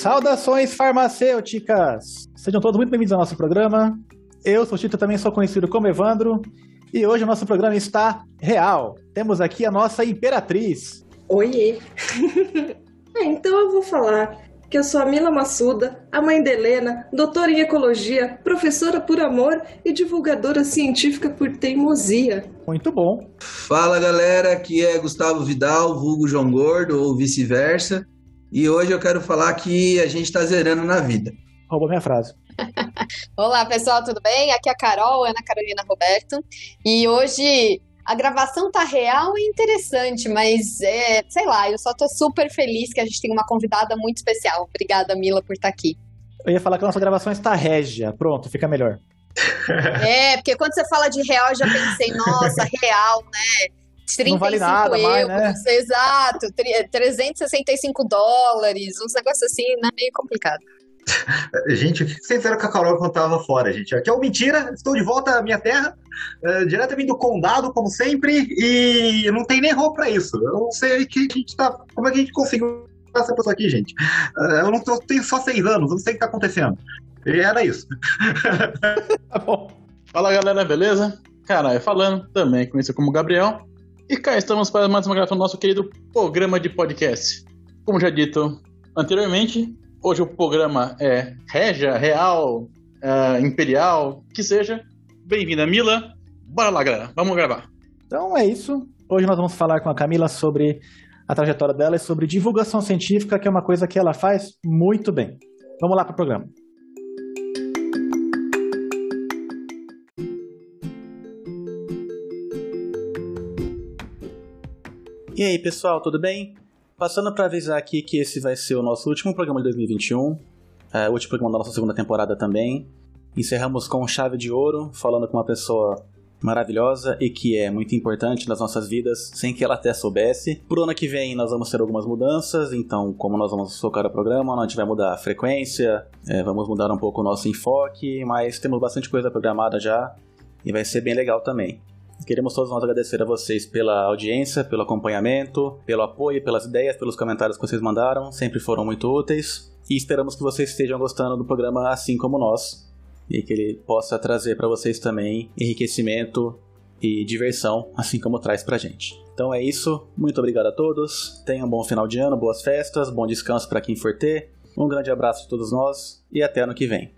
Saudações farmacêuticas! Sejam todos muito bem-vindos ao nosso programa. Eu sou o Tito, também sou conhecido como Evandro. E hoje o nosso programa está real. Temos aqui a nossa imperatriz. Oiê! é, então eu vou falar que eu sou a Mila Massuda, a mãe de Helena, doutora em ecologia, professora por amor e divulgadora científica por teimosia. Muito bom. Fala galera, aqui é Gustavo Vidal, vulgo João Gordo ou vice-versa. E hoje eu quero falar que a gente está zerando na vida. Roubou minha frase. Olá pessoal, tudo bem? Aqui é a Carol, Ana Carolina Roberto. E hoje a gravação tá real e interessante, mas é, sei lá, eu só tô super feliz que a gente tem uma convidada muito especial. Obrigada, Mila, por estar tá aqui. Eu ia falar que a nossa gravação está régia. Pronto, fica melhor. É, porque quando você fala de real, eu já pensei, nossa, real, né? 35 não vale nada euros, mais, né? exato, 365 dólares, uns negócios assim, né? Meio complicado. gente, vocês fizeram com a Carol quando tava fora, gente. Aqui é o Mentira, estou de volta à minha terra, uh, diretamente do condado, como sempre, e não tem nem roupa pra isso. Eu não sei que a gente tá. Como é que a gente conseguiu essa pessoa aqui, gente? Uh, eu não tô, tenho só seis anos, não sei o que tá acontecendo. E era isso. tá bom. Fala galera, beleza? Caralho, falando, também conhecido como Gabriel. E cá estamos para mais uma gravação do nosso querido programa de podcast. Como já dito anteriormente, Hoje o programa é Regia, Real, uh, Imperial, que seja. Bem-vinda, Mila. Bora lá, galera. Vamos gravar. Então é isso. Hoje nós vamos falar com a Camila sobre a trajetória dela e sobre divulgação científica, que é uma coisa que ela faz muito bem. Vamos lá para o programa. E aí, pessoal, tudo bem? Passando para avisar aqui que esse vai ser o nosso último programa de 2021, é, o último programa da nossa segunda temporada também. Encerramos com chave de ouro, falando com uma pessoa maravilhosa e que é muito importante nas nossas vidas, sem que ela até soubesse. Pro ano que vem nós vamos ter algumas mudanças, então como nós vamos focar o programa, a gente vai mudar a frequência, é, vamos mudar um pouco o nosso enfoque, mas temos bastante coisa programada já e vai ser bem legal também. Queremos todos nós agradecer a vocês pela audiência, pelo acompanhamento, pelo apoio, pelas ideias, pelos comentários que vocês mandaram, sempre foram muito úteis. E esperamos que vocês estejam gostando do programa assim como nós, e que ele possa trazer para vocês também enriquecimento e diversão, assim como traz pra gente. Então é isso, muito obrigado a todos, tenham um bom final de ano, boas festas, bom descanso para quem for ter. Um grande abraço a todos nós e até ano que vem.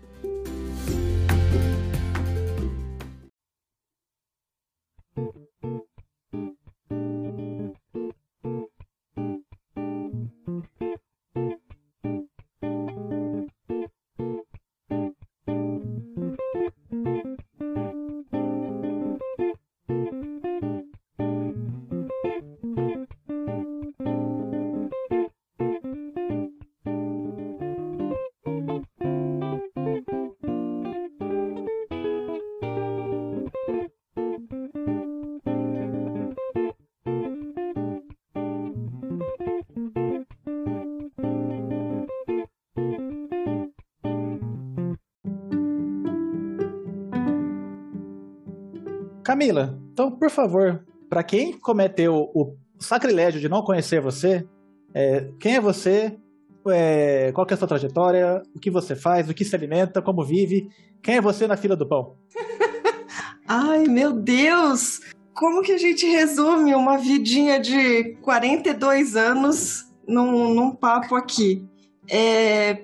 Camila, então, por favor, para quem cometeu o sacrilégio de não conhecer você, é, quem é você? É, qual é a sua trajetória? O que você faz? O que se alimenta? Como vive? Quem é você na fila do pão? Ai, meu Deus! Como que a gente resume uma vidinha de 42 anos num, num papo aqui? É,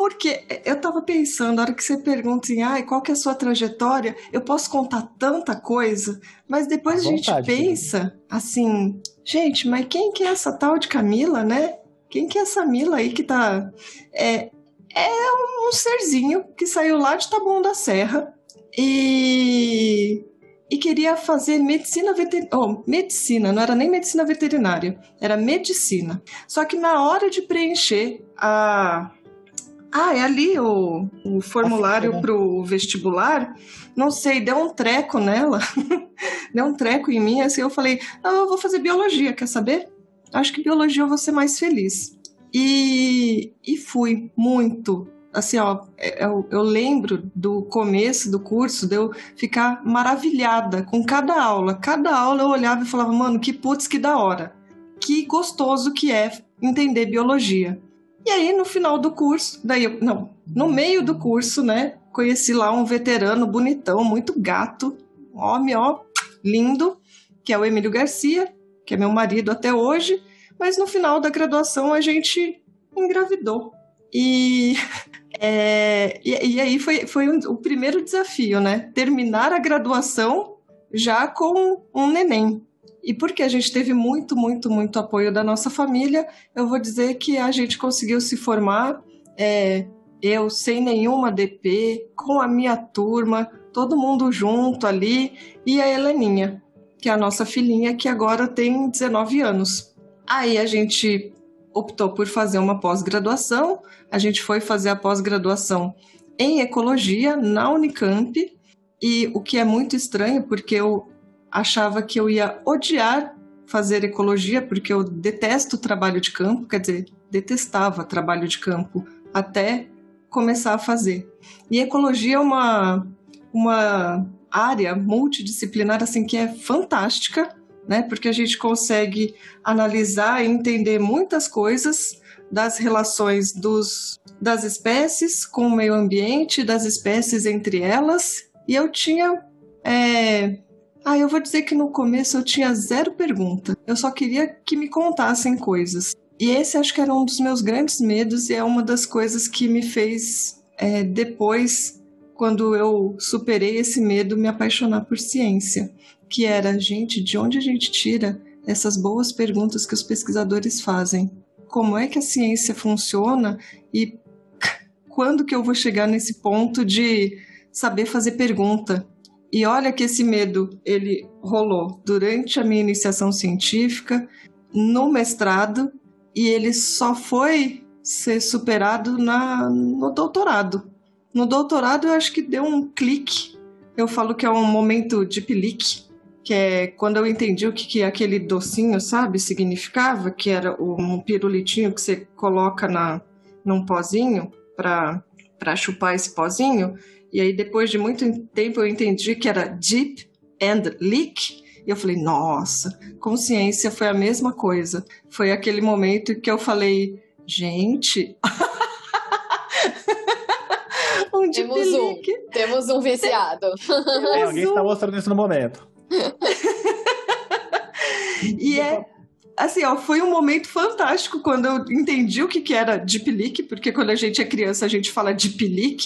porque eu tava pensando, na hora que você pergunta assim, ah, qual que é a sua trajetória, eu posso contar tanta coisa, mas depois a, a gente pensa assim, gente, mas quem que é essa tal de Camila, né? Quem que é essa Mila aí que tá... É, é um serzinho que saiu lá de Taboão da Serra e e queria fazer medicina veterinária. Oh, medicina, não era nem medicina veterinária, era medicina. Só que na hora de preencher a, ah, é ali o, o formulário para o vestibular. Não sei, deu um treco nela. deu um treco em mim. Assim, eu falei, ah, eu vou fazer biologia, quer saber? Acho que biologia eu vou ser mais feliz. E, e fui muito. Assim, ó, é, eu, eu lembro do começo do curso de eu ficar maravilhada com cada aula. Cada aula eu olhava e falava, mano, que putz, que da hora. Que gostoso que é entender biologia. E aí, no final do curso, daí eu, não, no meio do curso, né, conheci lá um veterano bonitão, muito gato, homem, ó, lindo, que é o Emílio Garcia, que é meu marido até hoje, mas no final da graduação a gente engravidou. E, é, e, e, aí foi, foi um, o primeiro desafio, né? Terminar a graduação já com um neném. E porque a gente teve muito, muito, muito apoio da nossa família, eu vou dizer que a gente conseguiu se formar, é, eu sem nenhuma DP, com a minha turma, todo mundo junto ali, e a Heleninha, que é a nossa filhinha, que agora tem 19 anos. Aí a gente optou por fazer uma pós-graduação, a gente foi fazer a pós-graduação em ecologia na Unicamp, e o que é muito estranho, porque eu achava que eu ia odiar fazer ecologia, porque eu detesto trabalho de campo, quer dizer, detestava trabalho de campo, até começar a fazer. E ecologia é uma, uma área multidisciplinar assim que é fantástica, né? Porque a gente consegue analisar e entender muitas coisas das relações dos, das espécies com o meio ambiente, das espécies entre elas. E eu tinha. É... Ah, eu vou dizer que no começo eu tinha zero pergunta. Eu só queria que me contassem coisas. E esse acho que era um dos meus grandes medos e é uma das coisas que me fez é, depois, quando eu superei esse medo, me apaixonar por ciência que era, gente, de onde a gente tira essas boas perguntas que os pesquisadores fazem? Como é que a ciência funciona e quando que eu vou chegar nesse ponto de saber fazer pergunta? E olha que esse medo ele rolou durante a minha iniciação científica, no mestrado, e ele só foi ser superado na, no doutorado. No doutorado eu acho que deu um clique. Eu falo que é um momento de pelique, que é quando eu entendi o que, que aquele docinho, sabe, significava, que era um pirulitinho que você coloca na, num pozinho para chupar esse pozinho. E aí, depois de muito tempo, eu entendi que era Deep and Leak. E eu falei, nossa, consciência foi a mesma coisa. Foi aquele momento que eu falei, gente. um temos um, temos um viciado. É, alguém está mostrando isso no momento. e é assim, ó, foi um momento fantástico quando eu entendi o que, que era deep leak, porque quando a gente é criança a gente fala deep leak,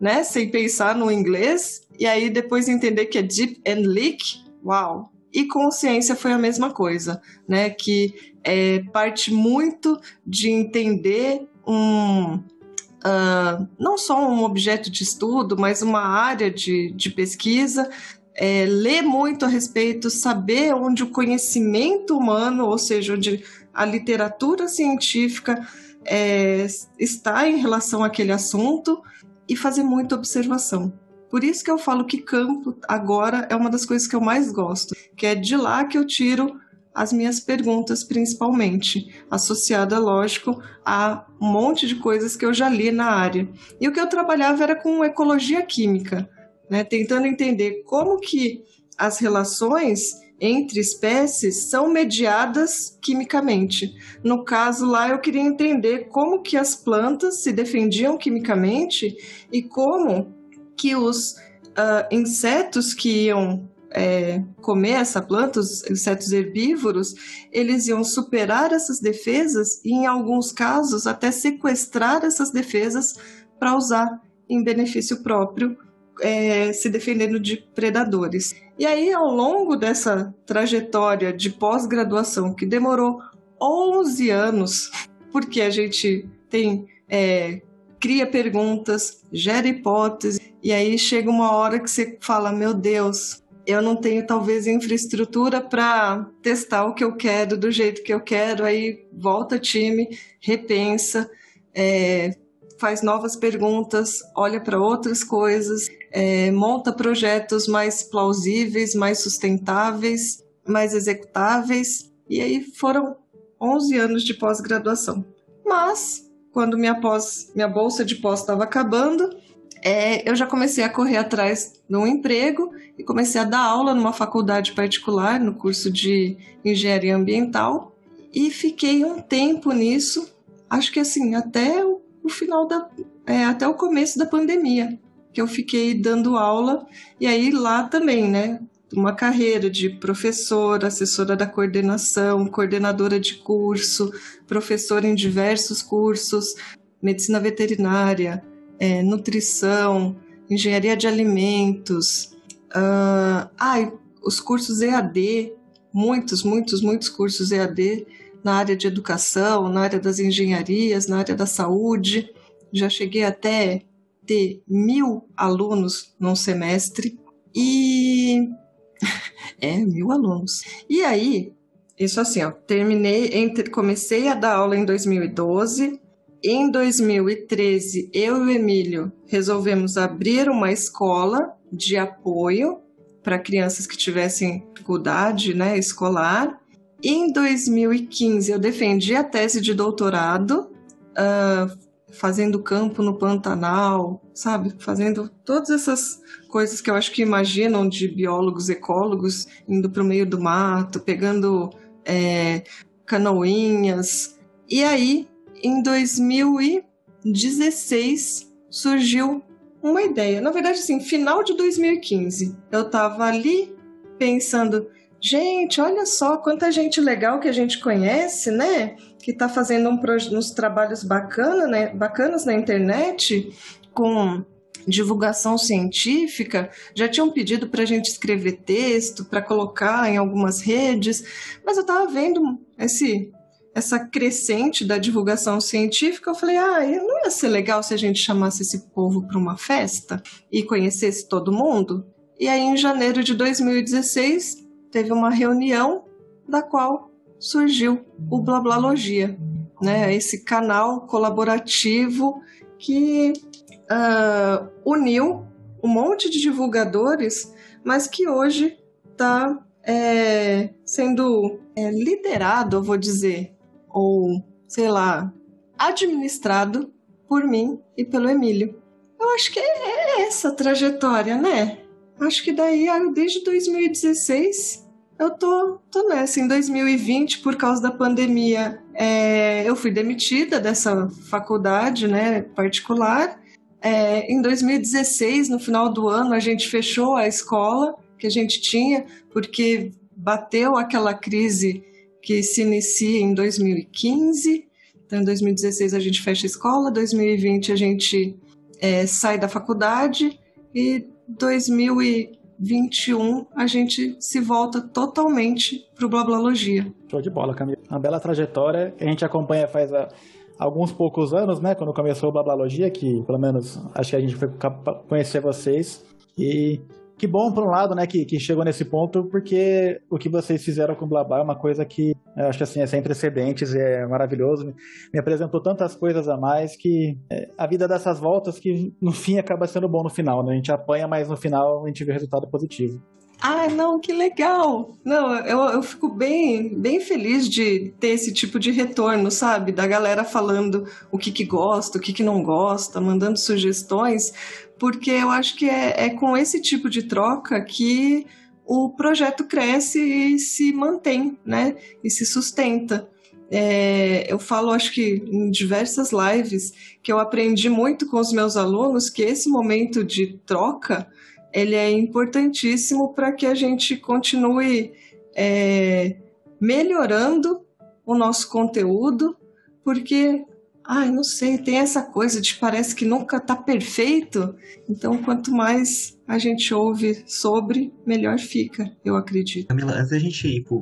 né, sem pensar no inglês, e aí depois entender que é deep and leak, uau! E consciência foi a mesma coisa, né, que é, parte muito de entender um, uh, não só um objeto de estudo, mas uma área de, de pesquisa é, ler muito a respeito, saber onde o conhecimento humano, ou seja, onde a literatura científica é, está em relação àquele assunto e fazer muita observação. Por isso que eu falo que campo agora é uma das coisas que eu mais gosto, que é de lá que eu tiro as minhas perguntas, principalmente, associada, lógico, a um monte de coisas que eu já li na área. E o que eu trabalhava era com ecologia química né, tentando entender como que as relações entre espécies são mediadas quimicamente. No caso lá, eu queria entender como que as plantas se defendiam quimicamente e como que os uh, insetos que iam é, comer essa planta, os insetos herbívoros, eles iam superar essas defesas e, em alguns casos, até sequestrar essas defesas para usar em benefício próprio é, se defendendo de predadores. E aí, ao longo dessa trajetória de pós-graduação, que demorou 11 anos, porque a gente tem. É, cria perguntas, gera hipóteses, e aí chega uma hora que você fala: Meu Deus, eu não tenho talvez infraestrutura para testar o que eu quero do jeito que eu quero, aí volta time, repensa, é, faz novas perguntas, olha para outras coisas, é, monta projetos mais plausíveis, mais sustentáveis, mais executáveis. E aí foram 11 anos de pós-graduação. Mas, quando minha, pós, minha bolsa de pós estava acabando, é, eu já comecei a correr atrás de um emprego e comecei a dar aula numa faculdade particular, no curso de engenharia ambiental. E fiquei um tempo nisso, acho que assim, até o, final da. É, até o começo da pandemia, que eu fiquei dando aula, e aí lá também, né? Uma carreira de professora, assessora da coordenação, coordenadora de curso, professora em diversos cursos, medicina veterinária, é, nutrição, engenharia de alimentos, uh, os cursos EAD, muitos, muitos, muitos cursos EAD na área de educação, na área das engenharias, na área da saúde. Já cheguei até ter mil alunos num semestre e é mil alunos. E aí, isso assim, ó, terminei, entre, comecei a dar aula em 2012. Em 2013, eu e o Emílio resolvemos abrir uma escola de apoio para crianças que tivessem dificuldade né, escolar. Em 2015, eu defendi a tese de doutorado, uh, fazendo campo no Pantanal, sabe? Fazendo todas essas coisas que eu acho que imaginam de biólogos, ecólogos, indo para o meio do mato, pegando é, canoinhas. E aí, em 2016, surgiu uma ideia. Na verdade, assim, final de 2015, eu estava ali pensando, gente, olha só quanta gente legal que a gente conhece, né? Que está fazendo um uns trabalhos bacana, né? bacanas na internet com divulgação científica, já tinham pedido para a gente escrever texto, para colocar em algumas redes, mas eu estava vendo esse essa crescente da divulgação científica, eu falei, ah, não ia ser legal se a gente chamasse esse povo para uma festa e conhecesse todo mundo? E aí, em janeiro de 2016, teve uma reunião da qual surgiu o Blablalogia, né? Esse canal colaborativo que uh, uniu um monte de divulgadores, mas que hoje está é, sendo é, liderado, eu vou dizer, ou sei lá, administrado por mim e pelo Emílio. Eu acho que é essa trajetória, né? Acho que daí, ah, desde 2016, eu tô, tô nessa. Em 2020, por causa da pandemia, é, eu fui demitida dessa faculdade né, particular. É, em 2016, no final do ano, a gente fechou a escola que a gente tinha, porque bateu aquela crise que se inicia em 2015. Então, em 2016 a gente fecha a escola, 2020 a gente é, sai da faculdade e 2021 a gente se volta totalmente para o Blablalogia. Show de bola, Camila. Uma bela trajetória a gente acompanha faz a, alguns poucos anos, né? Quando começou o Blablalogia, que pelo menos acho que a gente foi conhecer vocês. E que bom, por um lado, né, que, que chegou nesse ponto, porque o que vocês fizeram com o Blabla é uma coisa que eu acho assim, é sem precedentes, é maravilhoso. Me apresentou tantas coisas a mais que é, a vida dessas voltas que no fim acaba sendo bom no final, né? A gente apanha, mas no final a gente vê resultado positivo. Ah, não, que legal! Não, eu, eu fico bem, bem feliz de ter esse tipo de retorno, sabe? Da galera falando o que, que gosta, o que, que não gosta, mandando sugestões, porque eu acho que é, é com esse tipo de troca que o projeto cresce e se mantém, né? E se sustenta. É, eu falo, acho que em diversas lives, que eu aprendi muito com os meus alunos que esse momento de troca ele é importantíssimo para que a gente continue é, melhorando o nosso conteúdo, porque ai, não sei, tem essa coisa de parece que nunca está perfeito. Então, quanto mais a gente ouve sobre, melhor fica, eu acredito. Camila, antes da gente ir para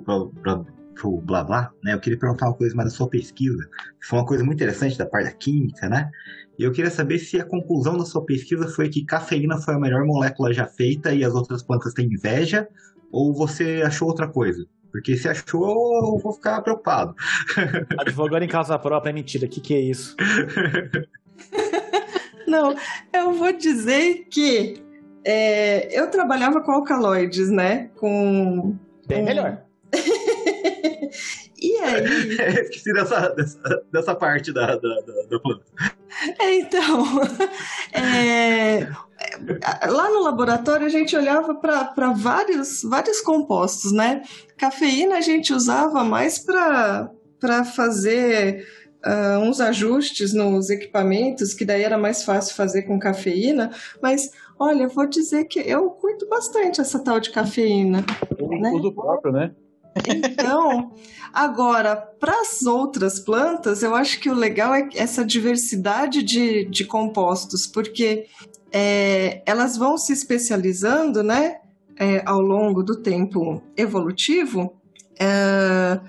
o blá blá, né? Eu queria perguntar uma coisa mais da sua pesquisa, foi uma coisa muito interessante da parte da química, né? E eu queria saber se a conclusão da sua pesquisa foi que cafeína foi a melhor molécula já feita e as outras plantas têm inveja, ou você achou outra coisa? Porque se achou, eu vou ficar preocupado. Advogando em casa própria é mentira. O que, que é isso? Não, eu vou dizer que é, eu trabalhava com alcaloides, né? Com. Bem com... melhor. e aí. É, esqueci dessa, dessa, dessa parte da, da, da planta. É, então. É, lá no laboratório a gente olhava para vários, vários compostos, né? Cafeína a gente usava mais para fazer uh, uns ajustes nos equipamentos, que daí era mais fácil fazer com cafeína, mas olha, eu vou dizer que eu curto bastante essa tal de cafeína. O né? uso próprio, né? Então, agora, para as outras plantas, eu acho que o legal é essa diversidade de, de compostos, porque é, elas vão se especializando, né, é, ao longo do tempo evolutivo, é,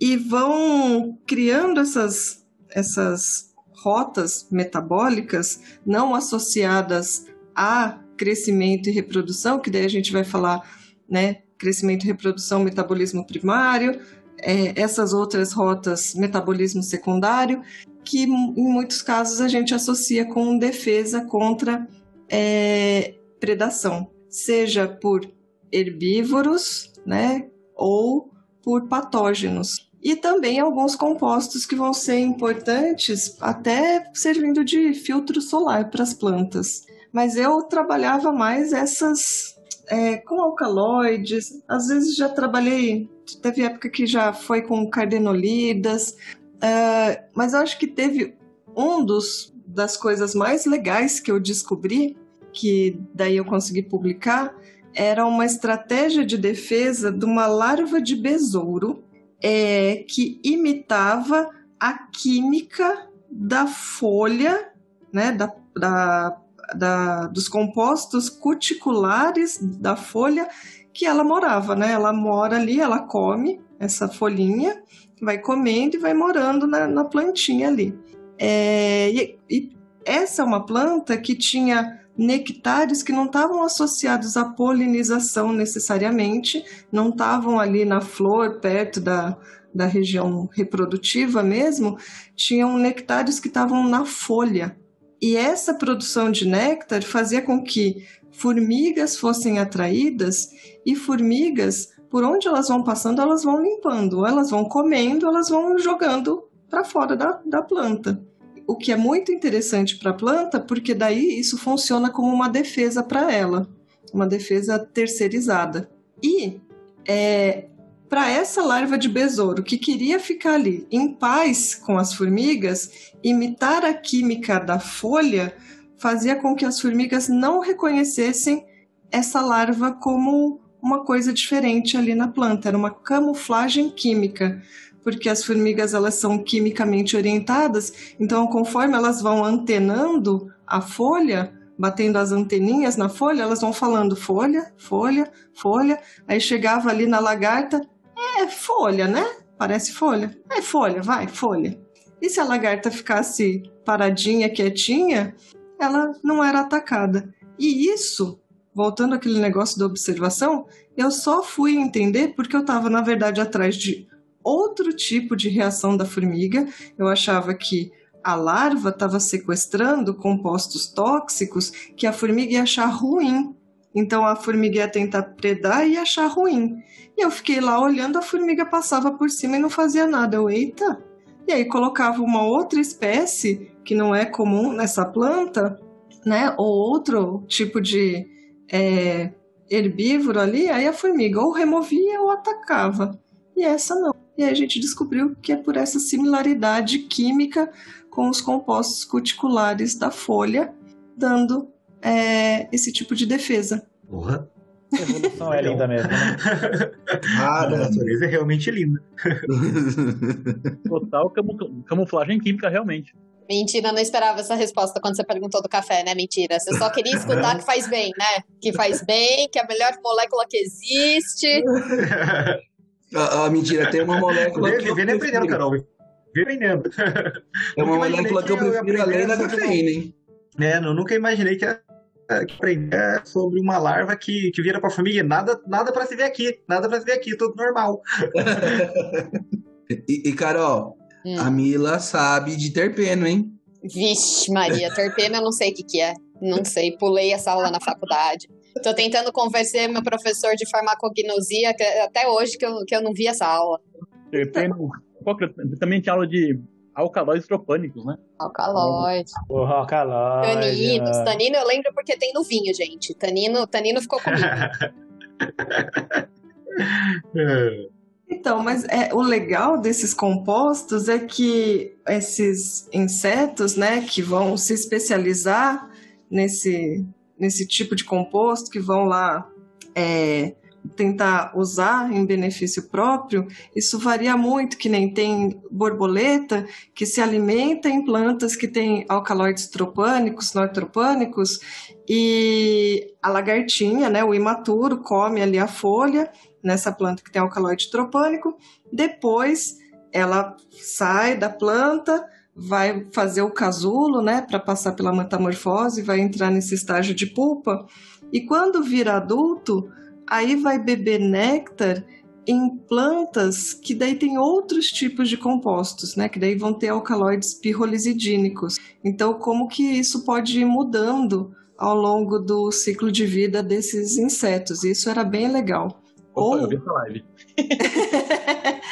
e vão criando essas, essas rotas metabólicas não associadas a crescimento e reprodução, que daí a gente vai falar, né, crescimento, reprodução, metabolismo primário, é, essas outras rotas, metabolismo secundário, que em muitos casos a gente associa com defesa contra é, predação, seja por herbívoros, né, ou por patógenos. E também alguns compostos que vão ser importantes, até servindo de filtro solar para as plantas. Mas eu trabalhava mais essas é, com alcaloides, às vezes já trabalhei, teve época que já foi com cardenolidas, uh, mas eu acho que teve um dos das coisas mais legais que eu descobri, que daí eu consegui publicar, era uma estratégia de defesa de uma larva de besouro é, que imitava a química da folha, né, da, da da, dos compostos cuticulares da folha que ela morava, né? Ela mora ali, ela come essa folhinha, vai comendo e vai morando na, na plantinha ali. É, e, e essa é uma planta que tinha nectares que não estavam associados à polinização necessariamente, não estavam ali na flor, perto da, da região reprodutiva mesmo, tinham nectares que estavam na folha. E essa produção de néctar fazia com que formigas fossem atraídas e formigas, por onde elas vão passando, elas vão limpando, elas vão comendo, elas vão jogando para fora da, da planta. O que é muito interessante para a planta, porque daí isso funciona como uma defesa para ela, uma defesa terceirizada. E é, para essa larva de besouro que queria ficar ali em paz com as formigas, imitar a química da folha fazia com que as formigas não reconhecessem essa larva como uma coisa diferente ali na planta, era uma camuflagem química, porque as formigas elas são quimicamente orientadas, então conforme elas vão antenando a folha, batendo as anteninhas na folha, elas vão falando folha, folha, folha, aí chegava ali na lagarta, é folha, né? Parece folha. É folha, vai, folha. E se a lagarta ficasse paradinha, quietinha, ela não era atacada. E isso, voltando àquele negócio da observação, eu só fui entender porque eu estava, na verdade, atrás de outro tipo de reação da formiga. Eu achava que a larva estava sequestrando compostos tóxicos que a formiga ia achar ruim. Então a formiga ia tentar predar e achar ruim. E eu fiquei lá olhando, a formiga passava por cima e não fazia nada. Eu, eita! E aí colocava uma outra espécie que não é comum nessa planta, né? Ou outro tipo de é, herbívoro ali, aí a formiga ou removia ou atacava. E essa não. E aí a gente descobriu que é por essa similaridade química com os compostos cuticulares da folha, dando é, esse tipo de defesa. Porra. A evolução é linda mesmo, né? Ah, A natureza é realmente linda. Total camu- camuflagem química, realmente. Mentira, não esperava essa resposta quando você perguntou do café, né? Mentira. Você só queria escutar que faz bem, né? Que faz bem, que é a melhor molécula que existe. Ah, ah, mentira, tem uma molécula que eu Vem aprendendo, prefiro. Carol. Vem aprendendo. É uma molécula que eu que prefiro além da cafeína, hein? É, eu nunca imaginei que que aprender sobre uma larva que, que vira pra e Nada, nada pra se ver aqui. Nada pra se ver aqui, tudo normal. E, e, Carol, Hum. a Mila sabe de terpeno, hein? Vixe, Maria, terpeno eu não sei o que, que é. Não sei, pulei essa aula na faculdade. Tô tentando convencer meu professor de farmacognosia que- até hoje que eu, que eu não vi essa aula. Terpeno, qual que é? também tinha aula de alcaloides tropânicos, né? Alcaloide. Porra, alcaloide. Taninos. né? Tanino eu lembro porque tem no vinho, gente. Tanino, tanino ficou comigo. É. Então, mas é, o legal desses compostos é que esses insetos, né, que vão se especializar nesse, nesse tipo de composto, que vão lá é, tentar usar em benefício próprio, isso varia muito, que nem tem borboleta que se alimenta em plantas que têm alcaloides tropânicos, nortropânicos, e a lagartinha, né, o imaturo, come ali a folha nessa planta que tem alcaloide tropânico, depois ela sai da planta, vai fazer o casulo, né, para passar pela metamorfose, vai entrar nesse estágio de pulpa, e quando vira adulto, aí vai beber néctar em plantas que daí tem outros tipos de compostos, né? Que daí vão ter alcaloides pirrolizidínicos. Então, como que isso pode ir mudando ao longo do ciclo de vida desses insetos? Isso era bem legal. Opa, eu vi essa live.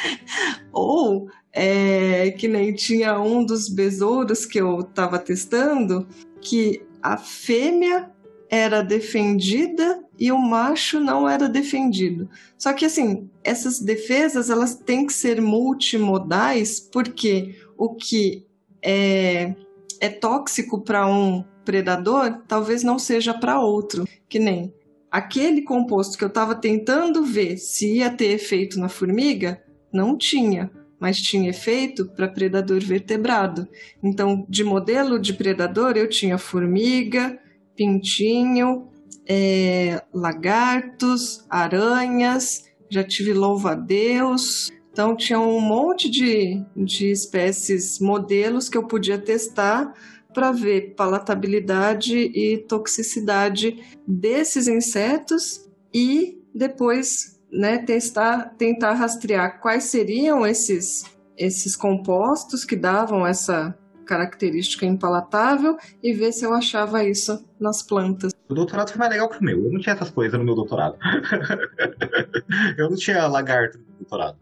Ou é, que nem tinha um dos besouros que eu estava testando, que a fêmea era defendida e o macho não era defendido. Só que assim, essas defesas elas têm que ser multimodais, porque o que é, é tóxico para um predador talvez não seja para outro. Que nem aquele composto que eu estava tentando ver se ia ter efeito na formiga, não tinha, mas tinha efeito para predador vertebrado. Então, de modelo de predador, eu tinha formiga, pintinho, é, lagartos, aranhas, já tive louva-a-Deus. Então, tinha um monte de, de espécies, modelos que eu podia testar para ver palatabilidade e toxicidade desses insetos e depois né, testar, tentar rastrear quais seriam esses, esses compostos que davam essa característica impalatável e ver se eu achava isso nas plantas. O doutorado foi mais legal que o meu. Eu não tinha essas coisas no meu doutorado. eu não tinha lagarto no doutorado.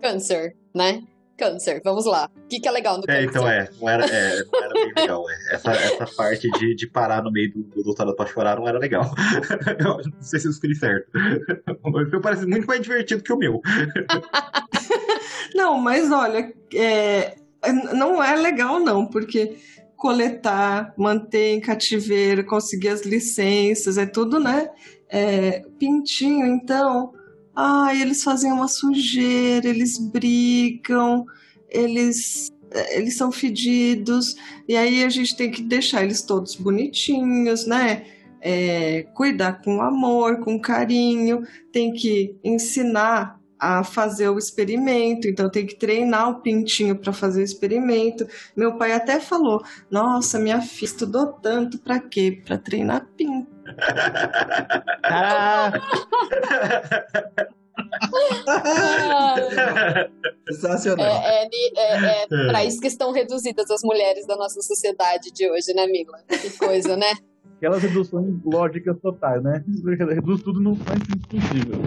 Câncer, né? Câncer, vamos lá. O que, que é legal no câncer? É, então é, não era, é, não era bem legal. É. Essa, essa parte de, de parar no meio do, do doutorado pra chorar não era legal. Eu não sei se eu escolhi certo. O meu parece muito mais divertido que o meu. não, mas olha, é, não é legal não, porque coletar, manter em cativeiro, conseguir as licenças, é tudo, né? É, pintinho, então, ah, eles fazem uma sujeira, eles brigam, eles eles são fedidos, e aí a gente tem que deixar eles todos bonitinhos, né? É, cuidar com amor, com carinho, tem que ensinar a fazer o experimento, então tem que treinar o pintinho para fazer o experimento. Meu pai até falou: "Nossa, minha filha estudou tanto para quê? Para treinar pinto". Ah, Sensacional. É, é, é, é para isso que estão reduzidas as mulheres da nossa sociedade de hoje, né, Mila? Que coisa, né? Aquelas reduções lógicas totais, né? Reduz tudo no mais possível.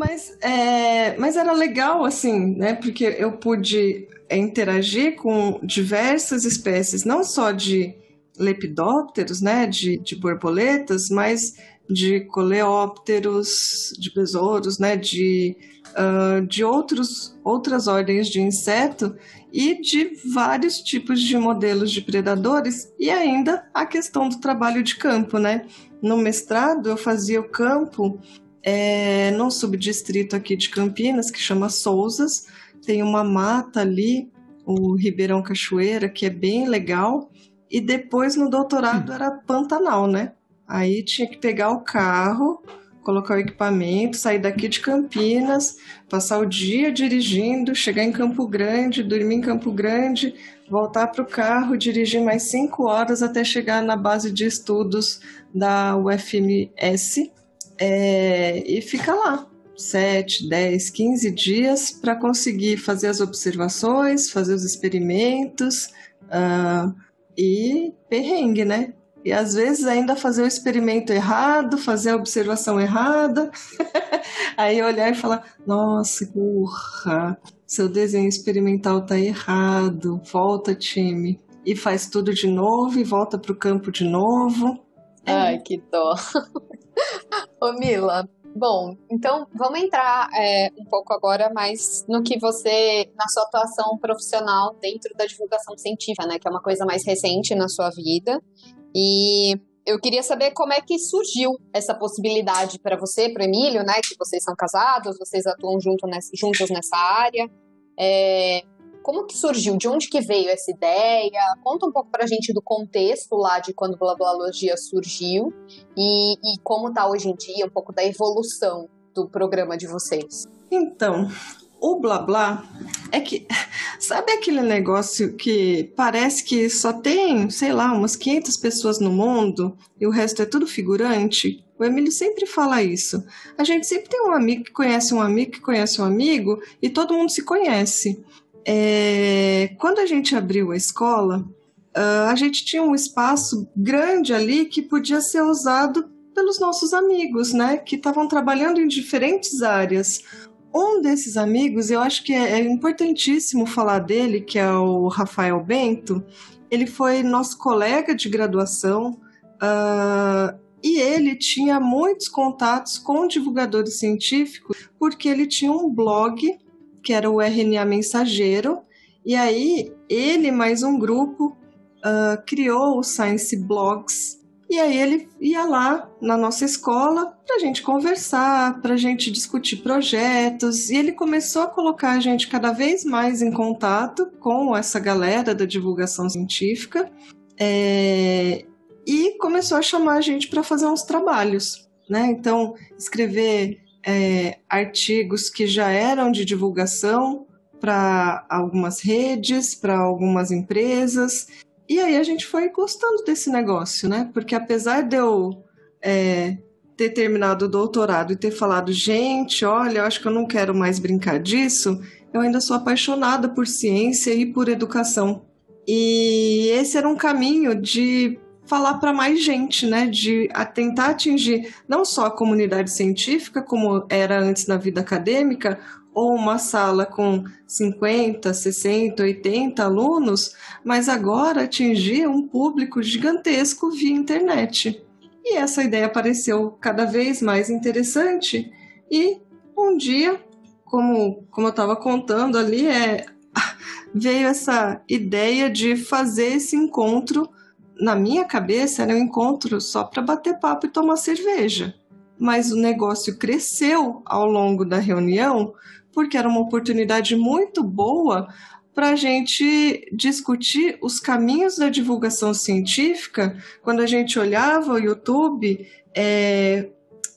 Mas, é, mas era legal, assim, né? Porque eu pude interagir com diversas espécies, não só de lepidópteros, né? De, de borboletas, mas de coleópteros, de besouros, né? De, uh, de outros, outras ordens de inseto e de vários tipos de modelos de predadores e ainda a questão do trabalho de campo, né? No mestrado eu fazia o campo é, num subdistrito aqui de Campinas, que chama Souzas. Tem uma mata ali, o Ribeirão Cachoeira, que é bem legal. E depois no doutorado era Pantanal, né? Aí tinha que pegar o carro, colocar o equipamento, sair daqui de Campinas, passar o dia dirigindo, chegar em Campo Grande, dormir em Campo Grande, voltar para o carro, dirigir mais cinco horas até chegar na base de estudos da UFMS, é, e fica lá. 7, 10, 15 dias para conseguir fazer as observações, fazer os experimentos uh, e perrengue, né? E às vezes ainda fazer o experimento errado, fazer a observação errada. Aí olhar e falar: nossa, burra, seu desenho experimental tá errado, volta, time. E faz tudo de novo e volta para o campo de novo. Ai, que dó. Ô Mila, Bom, então vamos entrar é, um pouco agora mais no que você, na sua atuação profissional dentro da divulgação científica, né? Que é uma coisa mais recente na sua vida. E eu queria saber como é que surgiu essa possibilidade para você, para Emílio, né? Que vocês são casados, vocês atuam junto nessa, juntos nessa área. É, como que surgiu? De onde que veio essa ideia? Conta um pouco pra gente do contexto lá de quando Blablalogia surgiu e, e como tá hoje em dia, um pouco da evolução do programa de vocês. Então, o blá blá é que sabe aquele negócio que parece que só tem, sei lá, umas 500 pessoas no mundo e o resto é tudo figurante? O Emílio sempre fala isso. A gente sempre tem um amigo que conhece um amigo que conhece um amigo e todo mundo se conhece. É, quando a gente abriu a escola, uh, a gente tinha um espaço grande ali que podia ser usado pelos nossos amigos, né? Que estavam trabalhando em diferentes áreas. Um desses amigos, eu acho que é, é importantíssimo falar dele, que é o Rafael Bento. Ele foi nosso colega de graduação uh, e ele tinha muitos contatos com divulgadores científicos, porque ele tinha um blog que era o RNA Mensageiro, e aí ele mais um grupo uh, criou o Science Blogs, e aí ele ia lá na nossa escola para a gente conversar, para a gente discutir projetos, e ele começou a colocar a gente cada vez mais em contato com essa galera da divulgação científica, é, e começou a chamar a gente para fazer uns trabalhos, né? Então, escrever é, artigos que já eram de divulgação para algumas redes, para algumas empresas. E aí a gente foi gostando desse negócio, né? Porque apesar de eu é, ter terminado o doutorado e ter falado, gente, olha, eu acho que eu não quero mais brincar disso, eu ainda sou apaixonada por ciência e por educação. E esse era um caminho de falar para mais gente, né? De tentar atingir não só a comunidade científica, como era antes na vida acadêmica, ou uma sala com 50, 60, 80 alunos, mas agora atingir um público gigantesco via internet. E essa ideia pareceu cada vez mais interessante e um dia, como, como eu estava contando ali, é, veio essa ideia de fazer esse encontro na minha cabeça era um encontro só para bater papo e tomar cerveja. Mas o negócio cresceu ao longo da reunião porque era uma oportunidade muito boa para a gente discutir os caminhos da divulgação científica. Quando a gente olhava o YouTube é,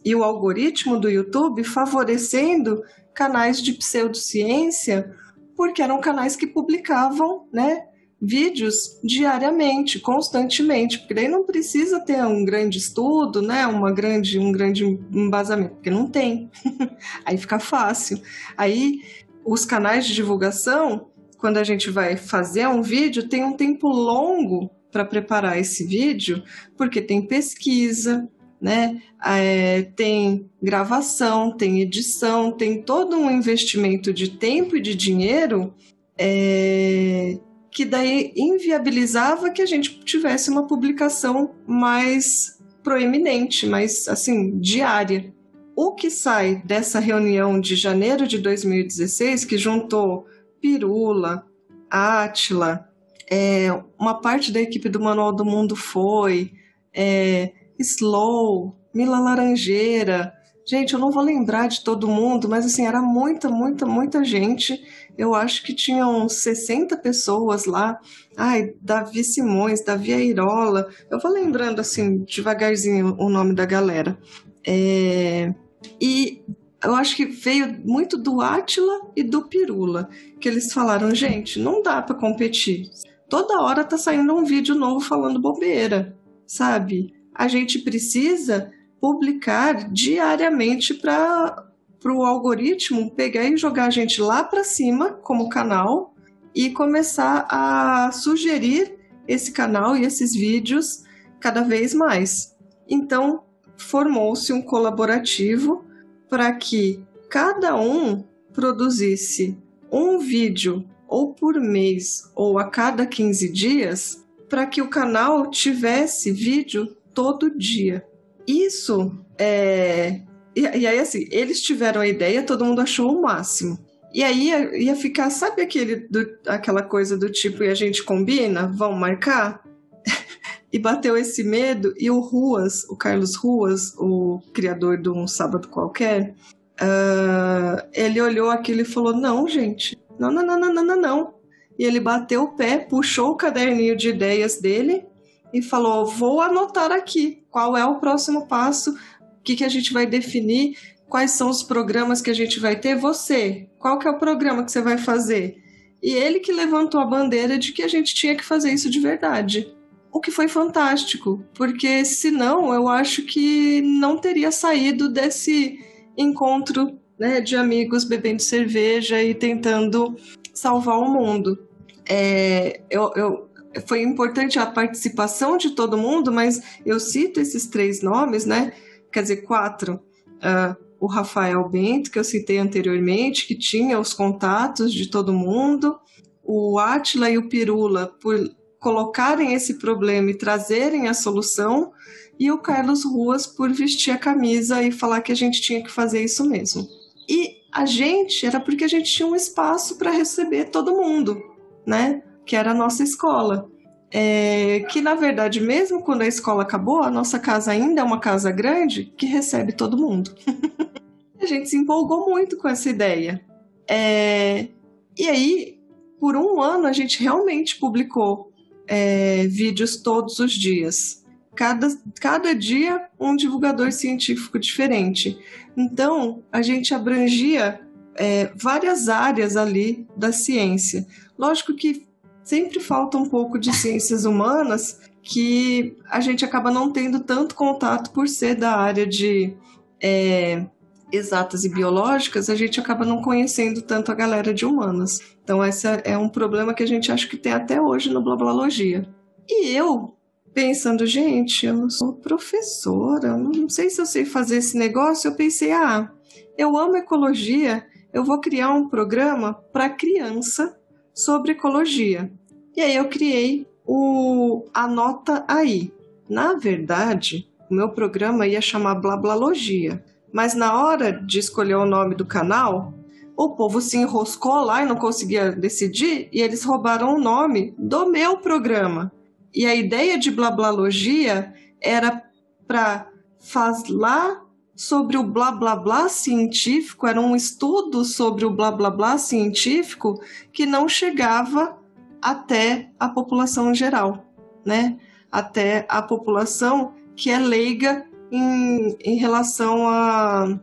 e o algoritmo do YouTube favorecendo canais de pseudociência, porque eram canais que publicavam, né? Vídeos diariamente, constantemente, porque daí não precisa ter um grande estudo, né, uma grande, um grande embasamento, porque não tem. Aí fica fácil. Aí os canais de divulgação, quando a gente vai fazer um vídeo, tem um tempo longo para preparar esse vídeo, porque tem pesquisa, né? É, tem gravação, tem edição, tem todo um investimento de tempo e de dinheiro é, que daí inviabilizava que a gente tivesse uma publicação mais proeminente, mais assim, diária. O que sai dessa reunião de janeiro de 2016, que juntou Pirula, Átila, é, uma parte da equipe do Manual do Mundo foi, é, Slow, Mila Laranjeira, gente, eu não vou lembrar de todo mundo, mas assim, era muita, muita, muita gente eu acho que tinham 60 pessoas lá. Ai, Davi Simões, Davi Airola. Eu vou lembrando assim, devagarzinho, o nome da galera. É... E eu acho que veio muito do Átila e do Pirula, que eles falaram, gente, não dá para competir. Toda hora tá saindo um vídeo novo falando bobeira, sabe? A gente precisa publicar diariamente para o algoritmo pegar e jogar a gente lá para cima como canal e começar a sugerir esse canal e esses vídeos cada vez mais. Então, formou-se um colaborativo para que cada um produzisse um vídeo ou por mês ou a cada 15 dias para que o canal tivesse vídeo todo dia. Isso é, E, e aí, assim, eles tiveram a ideia, todo mundo achou o máximo. E aí ia, ia ficar, sabe aquele do, aquela coisa do tipo, e a gente combina? Vão marcar? e bateu esse medo, e o Ruas, o Carlos Ruas, o criador de Um Sábado Qualquer, uh, ele olhou aquilo e falou: Não, gente, não, não, não, não, não, não, não. E ele bateu o pé, puxou o caderninho de ideias dele e falou: Vou anotar aqui qual é o próximo passo, o que, que a gente vai definir, quais são os programas que a gente vai ter. Você, qual que é o programa que você vai fazer? E ele que levantou a bandeira de que a gente tinha que fazer isso de verdade. O que foi fantástico, porque senão eu acho que não teria saído desse encontro né, de amigos bebendo cerveja e tentando salvar o mundo. É, eu, eu, foi importante a participação de todo mundo, mas eu cito esses três nomes, né? Quer dizer, quatro. Uh, o Rafael Bento, que eu citei anteriormente, que tinha os contatos de todo mundo, o Átila e o Pirula, por colocarem esse problema e trazerem a solução, e o Carlos Ruas por vestir a camisa e falar que a gente tinha que fazer isso mesmo. E a gente era porque a gente tinha um espaço para receber todo mundo, né? Que era a nossa escola. É, que na verdade, mesmo quando a escola acabou, a nossa casa ainda é uma casa grande que recebe todo mundo. a gente se empolgou muito com essa ideia. É, e aí, por um ano, a gente realmente publicou é, vídeos todos os dias. Cada, cada dia, um divulgador científico diferente. Então, a gente abrangia é, várias áreas ali da ciência. Lógico que sempre falta um pouco de ciências humanas que a gente acaba não tendo tanto contato por ser da área de é, exatas e biológicas, a gente acaba não conhecendo tanto a galera de humanas. Então, esse é um problema que a gente acha que tem até hoje no Blablalogia. E eu, pensando, gente, eu não sou professora, não sei se eu sei fazer esse negócio. Eu pensei, ah, eu amo ecologia, eu vou criar um programa para criança sobre ecologia. E aí eu criei o Anota Aí. Na verdade, o meu programa ia chamar Blablalogia, mas na hora de escolher o nome do canal, o povo se enroscou lá e não conseguia decidir, e eles roubaram o nome do meu programa. E a ideia de blablalogia era para falar sobre o blá blá blá científico, era um estudo sobre o blá blá blá científico que não chegava até a população geral, né? Até a população que é leiga em, em relação a,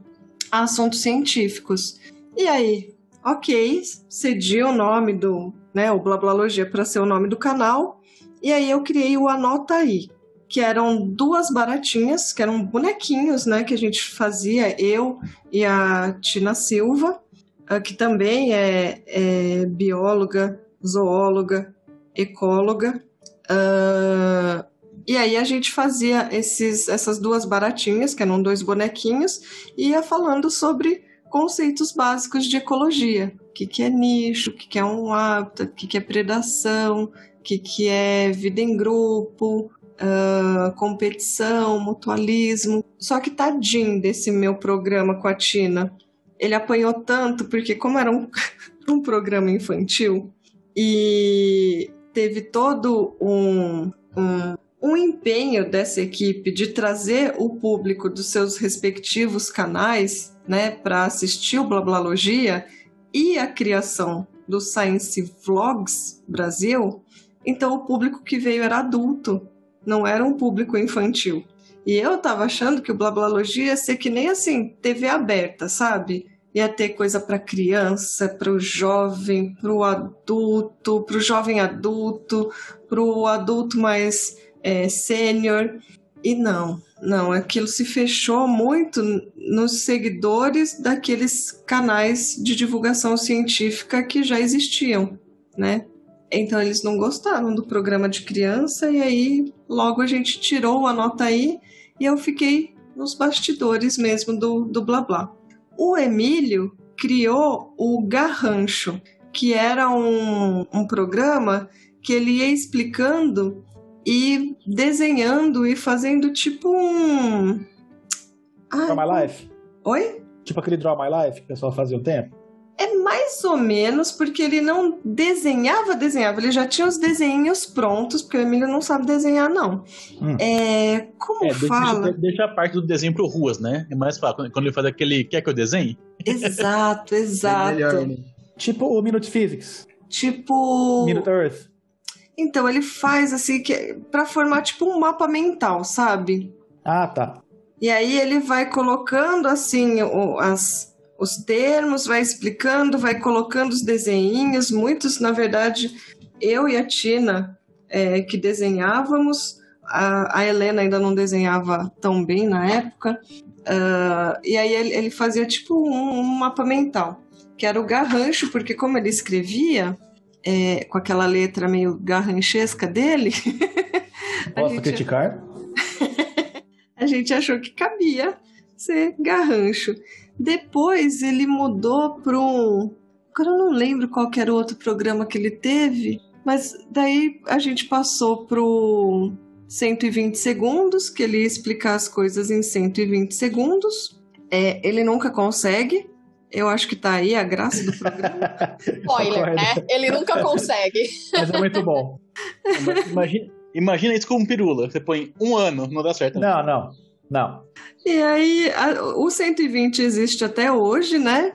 a assuntos científicos. E aí, ok, cedi o nome do, né, o Blablalogia para ser o nome do canal, e aí eu criei o Anota Aí, que eram duas baratinhas, que eram bonequinhos, né, que a gente fazia, eu e a Tina Silva, ah, que também é, é bióloga, zoóloga, ecóloga. Uh, e aí a gente fazia esses, essas duas baratinhas, que eram dois bonequinhos, e ia falando sobre conceitos básicos de ecologia. O que, que é nicho, o que, que é um hábitat, o que, que é predação, o que, que é vida em grupo, uh, competição, mutualismo. Só que tadinho desse meu programa com a Tina. Ele apanhou tanto, porque como era um, um programa infantil e teve todo um, um, um empenho dessa equipe de trazer o público dos seus respectivos canais né, para assistir o Blablalogia e a criação do Science Vlogs Brasil, então o público que veio era adulto, não era um público infantil. E eu tava achando que o Blablalogia ia ser que nem assim, TV aberta, sabe? Ia ter coisa para criança, para o jovem, para o adulto, para o jovem adulto, para o adulto mais é, sênior. E não, não, aquilo se fechou muito nos seguidores daqueles canais de divulgação científica que já existiam, né? Então eles não gostaram do programa de criança e aí logo a gente tirou a nota aí e eu fiquei nos bastidores mesmo do, do blá blá. O Emílio criou o Garrancho, que era um, um programa que ele ia explicando e desenhando e fazendo tipo um. Ai, For My Life? Oi? Tipo aquele Draw My Life que o pessoal fazia um tempo? É mais ou menos porque ele não desenhava, desenhava. Ele já tinha os desenhos prontos, porque o Emílio não sabe desenhar, não. Hum. É, como É, fala? deixa- deixa a parte do desenho pro ruas, né? É mais fácil. Quando- Quando ele faz aquele. Quer que eu desenhe? Exato, exato. É melhor, né? Tipo o Minute Physics, Tipo. Minute Earth. Então, ele faz assim, que para formar tipo um mapa mental, sabe? Ah, tá. E aí ele vai colocando assim o- as, os termos, vai explicando, vai colocando os desenhinhos. Muitos, na verdade, eu e a Tina é, que desenhávamos. A, a Helena ainda não desenhava tão bem na época. Ah, e aí ele, ele fazia tipo um, um mapa mental, que era o garrancho, porque como ele escrevia é, com aquela letra meio garranchesca dele, Posso gente- criticar? a gente achou que cabia ser garrancho. Depois ele mudou para um. Agora eu não lembro qual que era o outro programa que ele teve, mas daí a gente passou pro 120 segundos, que ele ia explicar as coisas em 120 segundos. É, ele nunca consegue. Eu acho que tá aí a graça do programa. Spoiler, né? Ele nunca consegue. Mas é muito bom. Imagina, imagina isso com um pirula. Você põe um ano, não dá certo. Não, não. Não. E aí, a- o 120 existe até hoje, né?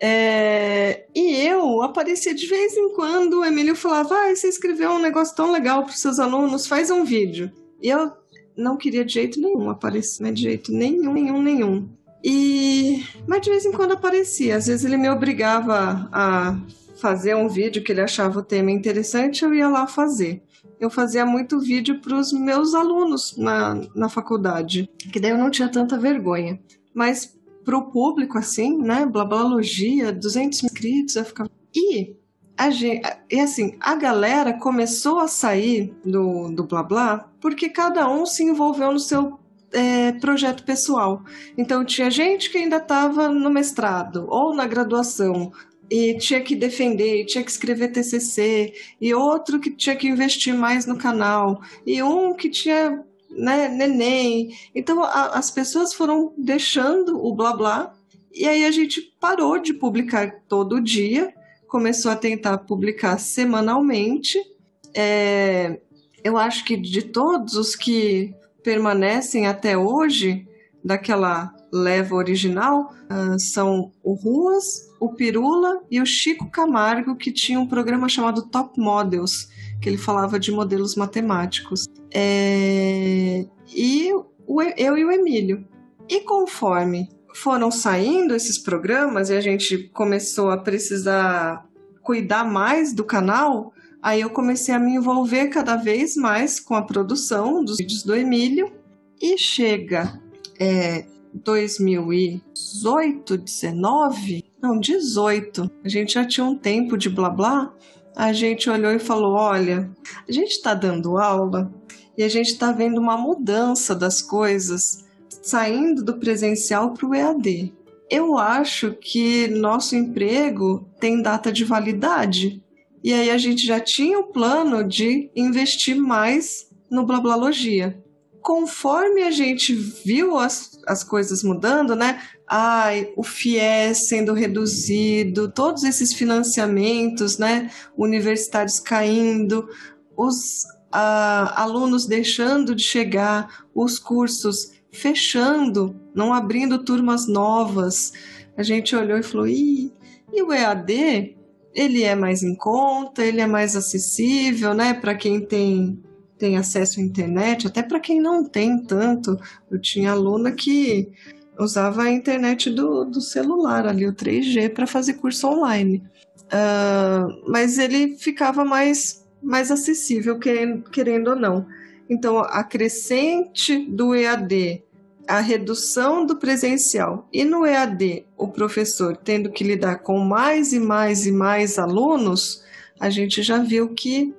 É, e eu aparecia de vez em quando, o Emílio falava: ah, você escreveu um negócio tão legal para os seus alunos, faz um vídeo. E eu não queria de jeito nenhum aparecer, mas de jeito nenhum, nenhum, nenhum. E. Mas de vez em quando aparecia. Às vezes ele me obrigava a fazer um vídeo que ele achava o tema interessante, eu ia lá fazer. Eu fazia muito vídeo para os meus alunos na, na faculdade, que daí eu não tinha tanta vergonha. Mas para o público, assim, né? Blablalogia, 200 inscritos, eu ficava. E, a gente, e assim, a galera começou a sair do, do blá blá porque cada um se envolveu no seu é, projeto pessoal. Então tinha gente que ainda estava no mestrado ou na graduação e tinha que defender, tinha que escrever TCC, e outro que tinha que investir mais no canal, e um que tinha né, neném. Então a- as pessoas foram deixando o blá blá, e aí a gente parou de publicar todo dia, começou a tentar publicar semanalmente. É, eu acho que de todos os que permanecem até hoje, daquela leva original, ah, são o Ruas, o Pirula e o Chico Camargo, que tinha um programa chamado Top Models, que ele falava de modelos matemáticos. É, E o- eu e o Emílio. E conforme foram saindo esses programas e a gente começou a precisar cuidar mais do canal, aí eu comecei a me envolver cada vez mais com a produção dos vídeos do Emílio. E chega é, 2018, 19, não, 18. A gente já tinha um tempo de blá blá. A gente olhou e falou: olha, a gente está dando aula e a gente está vendo uma mudança das coisas saindo do presencial para o EAD. Eu acho que nosso emprego tem data de validade. E aí a gente já tinha o plano de investir mais no Blablalogia conforme a gente viu as, as coisas mudando, né? Ai, o FIES sendo reduzido, todos esses financiamentos, né? Universitários caindo, os alunos deixando de chegar, os cursos fechando, não abrindo turmas novas. A gente olhou e falou: Ih, e o EAD? Ele é mais em conta, ele é mais acessível, né? Para quem tem tem acesso à internet, até para quem não tem tanto. Eu tinha aluna que usava a internet do, do celular, ali o 3G, para fazer curso online. Ah, mas ele ficava mais, mais acessível, querendo, querendo ou não. Então, a crescente do EAD, a redução do presencial, e no EAD, o professor tendo que lidar com mais e mais e mais alunos, a gente já viu que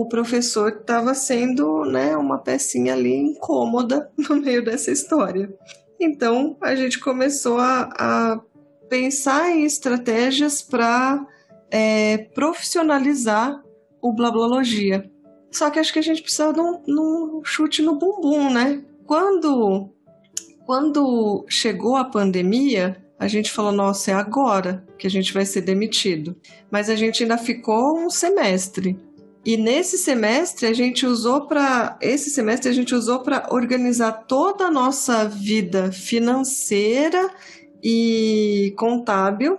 o professor estava sendo né, uma pecinha ali incômoda no meio dessa história. Então a gente começou a, a pensar em estratégias para é, profissionalizar o blablalogia. Só que acho que a gente precisa de um, de um chute no bumbum, né? Quando quando chegou a pandemia, a gente falou: nossa, é agora que a gente vai ser demitido. Mas a gente ainda ficou um semestre. E nesse semestre a gente usou para esse semestre a gente usou para organizar toda a nossa vida financeira e contábil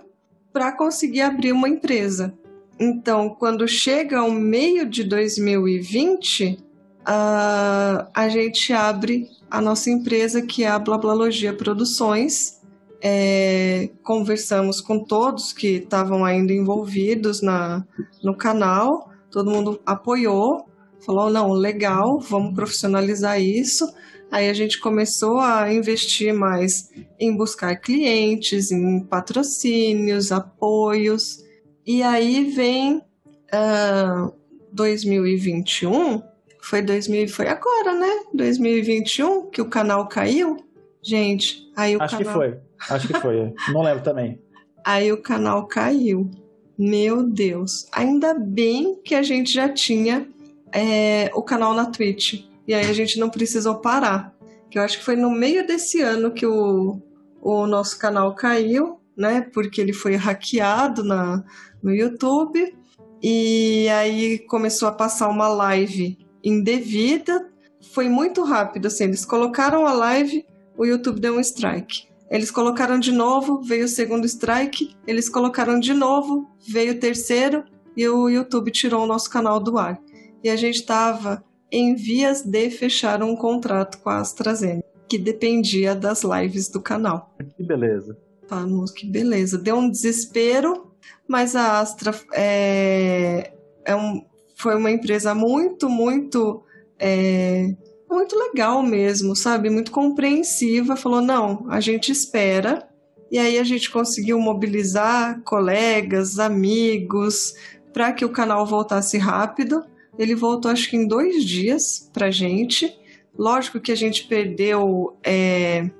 para conseguir abrir uma empresa. Então, quando chega o meio de 2020, uh, a gente abre a nossa empresa, que é a Blablalogia Produções. É, conversamos com todos que estavam ainda envolvidos na, no canal, todo mundo apoiou, falou: não, legal, vamos profissionalizar isso. Aí a gente começou a investir mais em buscar clientes, em patrocínios, apoios. E aí vem uh, 2021, foi 2000, foi agora, né? 2021 que o canal caiu. Gente, aí o Acho canal que foi. Acho que foi. Não lembro também. Aí o canal caiu. Meu Deus. Ainda bem que a gente já tinha é, o canal na Twitch. E aí a gente não precisou parar. Que eu acho que foi no meio desse ano que o, o nosso canal caiu, né? Porque ele foi hackeado na, no YouTube. E aí começou a passar uma live indevida. Foi muito rápido, assim. Eles colocaram a live, o YouTube deu um strike. Eles colocaram de novo, veio o segundo strike. Eles colocaram de novo, veio o terceiro e o YouTube tirou o nosso canal do ar. E a gente estava em vias de fechar um contrato com a AstraZeneca, que dependia das lives do canal. Que beleza. Tá, que beleza. Deu um desespero, mas a Astra é, é um, foi uma empresa muito, muito. É, muito legal mesmo, sabe? Muito compreensiva. Falou: não, a gente espera. E aí a gente conseguiu mobilizar colegas, amigos, para que o canal voltasse rápido. Ele voltou, acho que em dois dias pra gente. Lógico que a gente perdeu. É,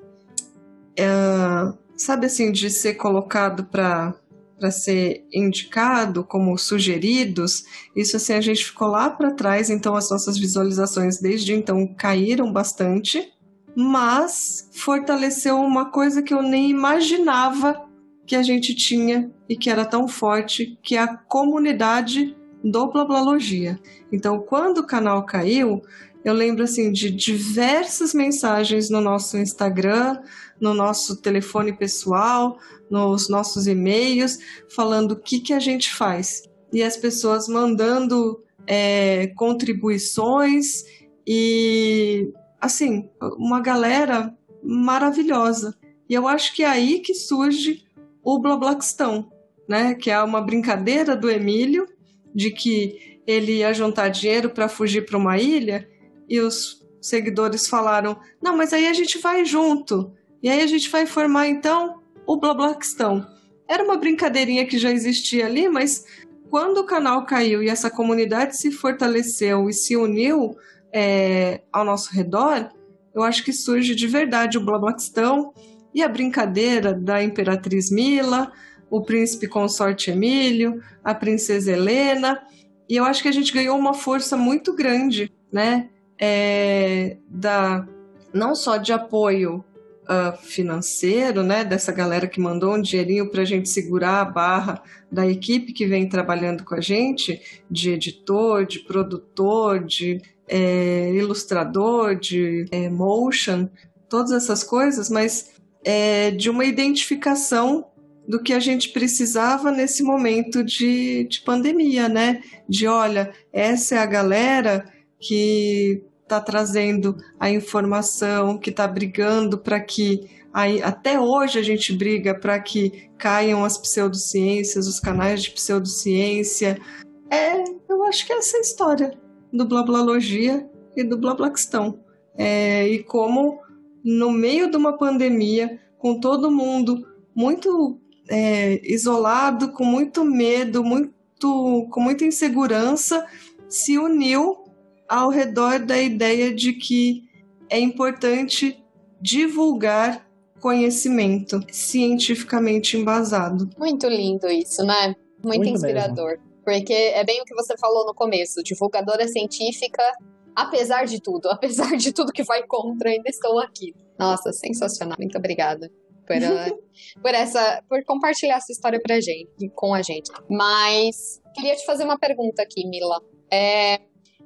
é, sabe assim, de ser colocado para para ser indicado como sugeridos, isso assim a gente ficou lá para trás, então as nossas visualizações desde então caíram bastante, mas fortaleceu uma coisa que eu nem imaginava que a gente tinha e que era tão forte, que é a comunidade do Blablalogia. Então, quando o canal caiu, eu lembro assim de diversas mensagens no nosso Instagram, no nosso telefone pessoal, nos nossos e-mails, falando o que, que a gente faz. E as pessoas mandando é, contribuições e, assim, uma galera maravilhosa. E eu acho que é aí que surge o Blablaquistão, né? Que é uma brincadeira do Emílio de que ele ia juntar dinheiro para fugir para uma ilha e os seguidores falaram: não, mas aí a gente vai junto. E aí a gente vai formar então o Blablaquistão. Era uma brincadeirinha que já existia ali, mas quando o canal caiu e essa comunidade se fortaleceu e se uniu é, ao nosso redor, eu acho que surge de verdade o Blablaquistão e a brincadeira da Imperatriz Mila, o príncipe consorte Emílio, a princesa Helena, e eu acho que a gente ganhou uma força muito grande, né? É, da não só de apoio uh, financeiro, né, dessa galera que mandou um dinheirinho para a gente segurar a barra da equipe que vem trabalhando com a gente, de editor, de produtor, de é, ilustrador, de é, motion, todas essas coisas, mas é, de uma identificação do que a gente precisava nesse momento de, de pandemia, né? De olha, essa é a galera que está trazendo a informação, que está brigando para que aí, até hoje a gente briga para que caiam as pseudociências, os canais de pseudociência. É, eu acho que é essa história do Blablalogia e do Blablaquistão. É, e como no meio de uma pandemia, com todo mundo muito é, isolado, com muito medo, muito, com muita insegurança, se uniu ao redor da ideia de que é importante divulgar conhecimento cientificamente embasado. Muito lindo isso, né? Muito, Muito inspirador. Mesmo. Porque é bem o que você falou no começo: divulgadora científica, apesar de tudo, apesar de tudo que vai contra, ainda estou aqui. Nossa, sensacional. Muito obrigada por, uh, por essa, por compartilhar essa história pra gente, com a gente. Mas queria te fazer uma pergunta aqui, Mila. É,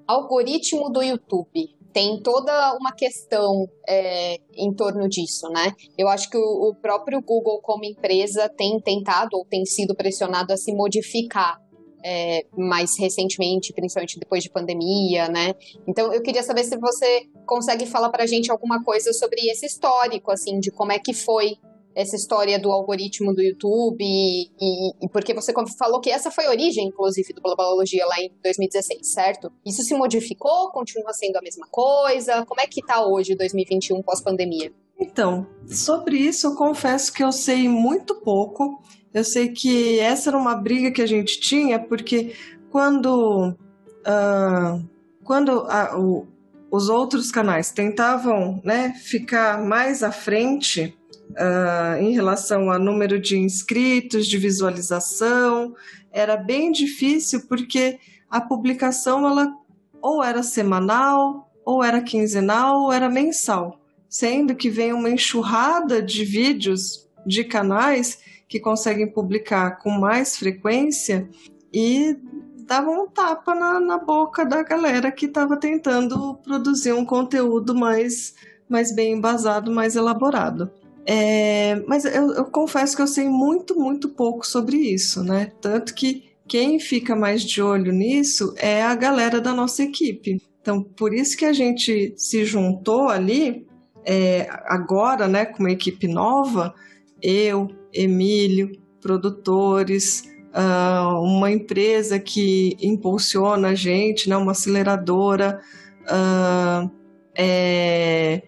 algoritmo do YouTube tem toda uma questão é, em torno disso, né? Eu acho que o, o, próprio Google, como empresa, tem tentado ou tem sido pressionado a se modificar é, mais recentemente, principalmente depois de pandemia, né? Então, eu queria saber se você consegue falar para a gente alguma coisa sobre esse histórico, assim, de como é que foi essa história do algoritmo do YouTube e, e, porque você falou que essa foi a origem, inclusive, do Blabologia lá em 2016, certo? Isso se modificou? Continua sendo a mesma coisa? Como é que tá hoje, 2021, pós-pandemia? Então, sobre isso eu confesso que eu sei muito pouco. Eu sei que essa era uma briga que a gente tinha, porque quando, uh, quando a, o, os outros canais tentavam né, ficar mais à frente uh, em relação ao número de inscritos, de visualização. Era bem difícil porque a publicação ela ou era semanal, ou era quinzenal, ou era mensal, sendo que vem uma enxurrada de vídeos de canais que conseguem publicar com mais frequência e davam um tapa na, na boca da galera que estava tentando produzir um conteúdo mais, mais bem embasado, mais elaborado. É, mas eu, eu, confesso que eu sei muito, muito pouco sobre isso, né? Tanto que quem fica mais de olho nisso é a galera da nossa equipe. Então, por isso que a gente se juntou ali, é, agora, né, com uma equipe nova, eu, Emílio, produtores, uh, uma empresa que impulsiona a gente, né, uma aceleradora, uh, é,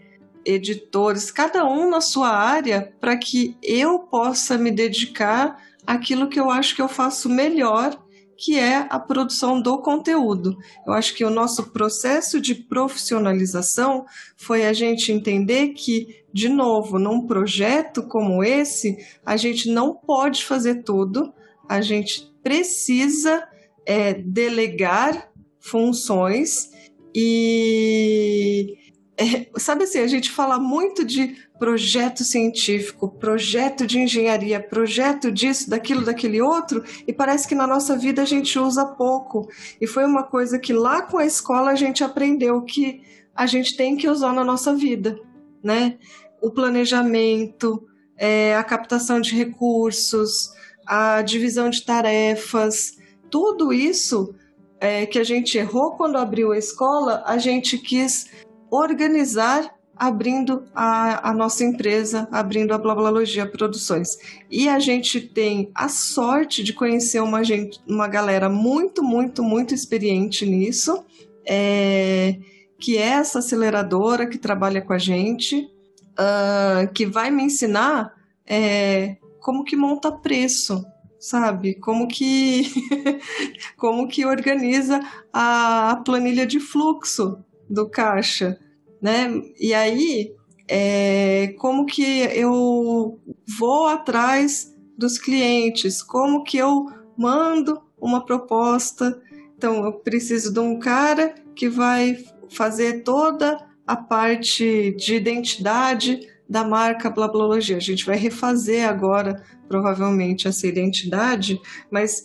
editores, cada um na sua área, para que eu possa me dedicar àquilo que eu acho que eu faço melhor, que é a produção do conteúdo. Eu acho que o nosso processo de profissionalização foi a gente entender que, de novo, num projeto como esse, a gente não pode fazer tudo, a gente precisa é, delegar funções e é, sabe assim, a gente fala muito de projeto científico, projeto de engenharia, projeto disso, daquilo, daquele outro, e parece que na nossa vida a gente usa pouco. E foi uma coisa que lá com a escola a gente aprendeu que a gente tem que usar na nossa vida, né? O planejamento, é, a captação de recursos, a divisão de tarefas, tudo isso é, que a gente errou quando abriu a escola, a gente quis organizar abrindo a, a, nossa empresa, abrindo a Blablalogia Produções. E a gente tem a sorte de conhecer uma, gente, uma galera muito, muito, muito experiente nisso, é, que é essa aceleradora que trabalha com a gente, uh, que vai me ensinar é, como que monta preço, sabe? Como que, como que organiza a planilha de fluxo do caixa, né? E aí, é, como que eu vou atrás dos clientes? Como que eu mando uma proposta? Então, eu preciso de um cara que vai fazer toda a parte de identidade da marca Blablologia. A gente vai refazer agora, provavelmente, essa identidade, mas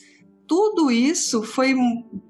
tudo isso foi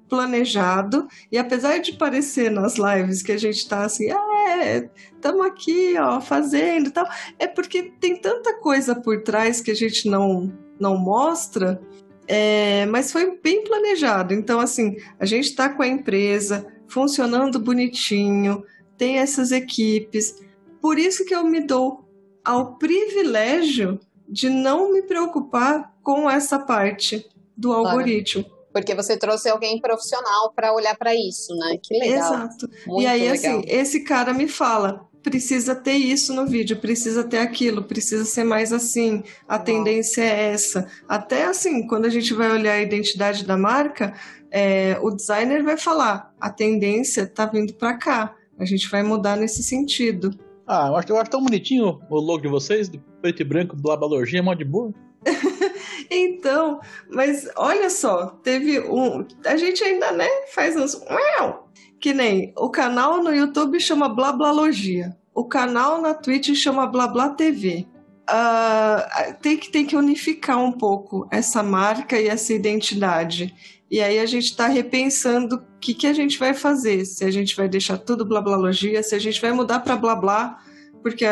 planejado e apesar de parecer nas lives que a gente está assim, ah, é, estamos aqui, ó, fazendo tal, é porque tem tanta coisa por trás que a gente não não mostra, é, mas foi bem planejado. Então, assim, a gente está com a empresa funcionando bonitinho, tem essas equipes. Por isso que eu me dou ao privilégio de não me preocupar com essa parte do algoritmo. Porque você trouxe alguém profissional para olhar para isso, né? Que legal. Exato. Muito e aí, legal. assim, esse cara me fala: precisa ter isso no vídeo, precisa ter aquilo, precisa ser mais assim, a tendência é essa. Até assim, quando a gente vai olhar a identidade da marca, é, o designer vai falar: a tendência tá vindo para cá, a gente vai mudar nesse sentido. Ah, eu acho, eu acho tão bonitinho o logo de vocês, de preto e branco, blabalorgia, mó de boa. Então, mas olha só, teve um. A gente ainda, né, faz uns. Que nem o canal no YouTube chama Blablalogia. o canal na Twitch chama Blá TV. Uh, tem, que, tem que unificar um pouco essa marca e essa identidade. E aí a gente está repensando o que, que a gente vai fazer. Se a gente vai deixar tudo blablalogia, se a gente vai mudar para blá blá, porque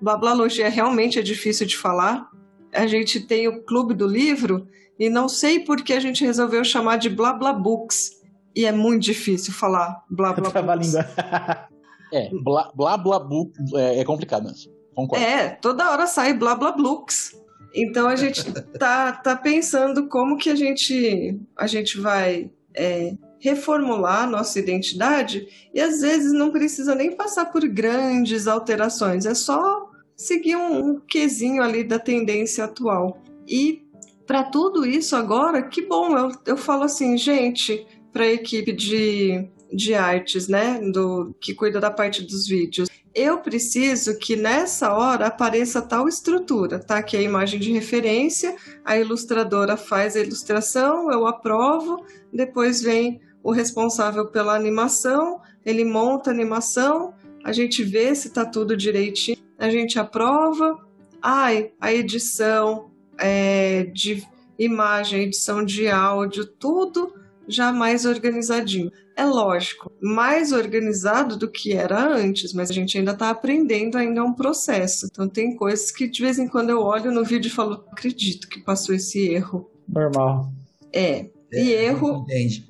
blablalogia realmente é difícil de falar. A gente tem o Clube do Livro e não sei por que a gente resolveu chamar de blá blá books. E é muito difícil falar blá blá books. É, blá blá blá book é, é complicado mesmo. Concordo. É, toda hora sai blá blá books. Então a gente tá, tá pensando como que a gente, a gente vai é, reformular a nossa identidade e às vezes não precisa nem passar por grandes alterações, é só seguir um, um quesinho ali da tendência atual. E para tudo isso agora, que bom, eu, eu falo assim, gente, para a equipe de, de artes, né, do, que cuida da parte dos vídeos eu preciso que nessa hora apareça tal estrutura, tá? Que é a imagem de referência, a ilustradora faz a ilustração, eu aprovo, depois vem o responsável pela animação, ele monta a animação, a gente vê se tá tudo direitinho, a gente aprova. Ai, a edição é, de imagem, edição de áudio, tudo já mais organizadinho. É lógico, mais organizado do que era antes, mas a gente ainda está aprendendo, ainda é um processo. Então tem coisas que de vez em quando eu olho no vídeo e falo, acredito que passou esse erro. Normal. É. E é, erro.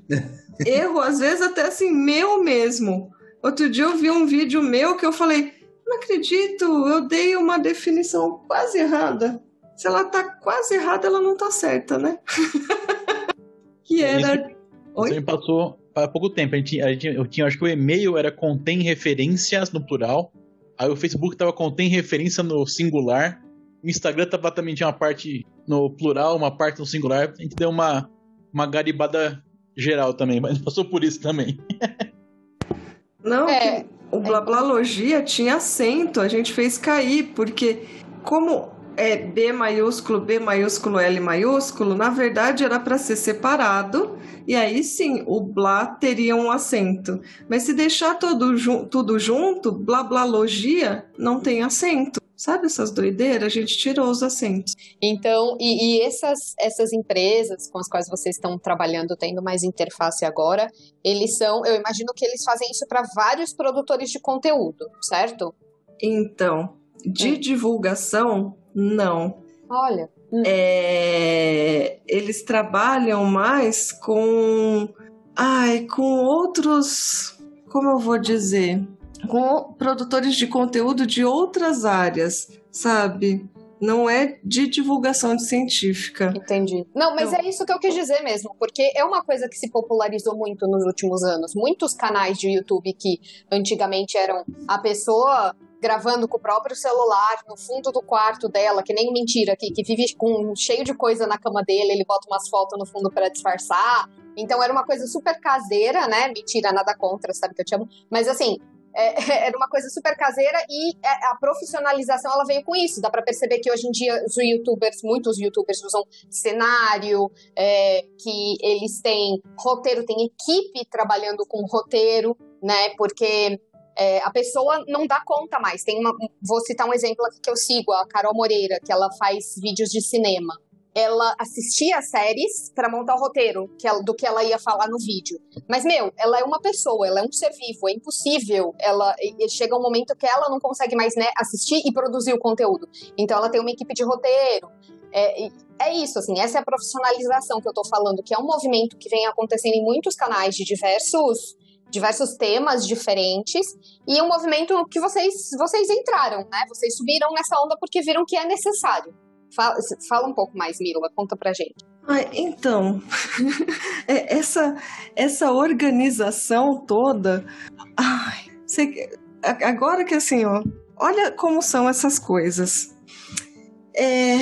Erro, às vezes, até assim, meu mesmo. Outro dia eu vi um vídeo meu que eu falei, não acredito, eu dei uma definição quase errada. Se ela tá quase errada, ela não tá certa, né? que era. Oi? Você me passou há pouco tempo. A gente, a gente, eu tinha, acho que o e-mail era contém referências no plural. Aí o Facebook tava contém referência no singular. O Instagram tava também tinha uma parte no plural, uma parte no singular. A gente deu uma, uma garibada geral também, mas passou por isso também. Não, é, o blablalogia tinha acento, a gente fez cair, porque como é B maiúsculo, B maiúsculo, L maiúsculo, na verdade era para ser separado, e aí sim o blá teria um acento. Mas se deixar tudo, ju tudo junto, blablalogia não tem acento. Sabe essas doideiras? A gente tirou os acentos. Então, e, e, essas, essas empresas com as quais vocês estão trabalhando, tendo mais interface agora, eles são, eu imagino que eles fazem isso para vários produtores de conteúdo, certo? Então, de é. divulgação, não. Olha. Hum. É, eles trabalham mais com. Ai, com outros. Como eu vou dizer? Com produtores de conteúdo de outras áreas, sabe? Não é de divulgação científica. Entendi. Não, mas então... é isso que eu quis dizer mesmo, porque é uma coisa que se popularizou muito nos últimos anos. Muitos canais de YouTube que antigamente eram a pessoa gravando com o próprio celular no fundo do quarto dela, que nem mentira, que, que vive com cheio de coisa na cama dele, ele bota umas fotos no fundo para disfarçar. Então era uma coisa super caseira, né? Mentira, nada contra, sabe que eu te amo. Mas assim, é, era uma coisa super caseira e é, a profissionalização ela veio com isso. Dá para perceber que hoje em dia os youtubers, muitos youtubers usam cenário, é, que eles têm roteiro, tem equipe trabalhando com roteiro, né? Porque é, a pessoa não dá conta mais. Tem uma, vou citar um exemplo aqui que eu sigo, a Carol Moreira, que ela faz vídeos de cinema. Ela assistia séries para montar o roteiro que ela, do que ela ia falar no vídeo. Mas, meu, ela é uma pessoa, ela é um ser vivo, é impossível. Ela chega um momento que ela não consegue mais né, assistir e produzir o conteúdo. Então, ela tem uma equipe de roteiro. É, é isso, assim, essa é a profissionalização que eu tô falando, que é um movimento que vem acontecendo em muitos canais de diversos diversos temas diferentes e um movimento que vocês vocês entraram, né? Vocês subiram nessa onda porque viram que é necessário. Fala, fala um pouco mais, Mila, conta pra gente. Ah, então, é, essa essa organização toda, ai, você, agora que assim, ó, olha como são essas coisas. É,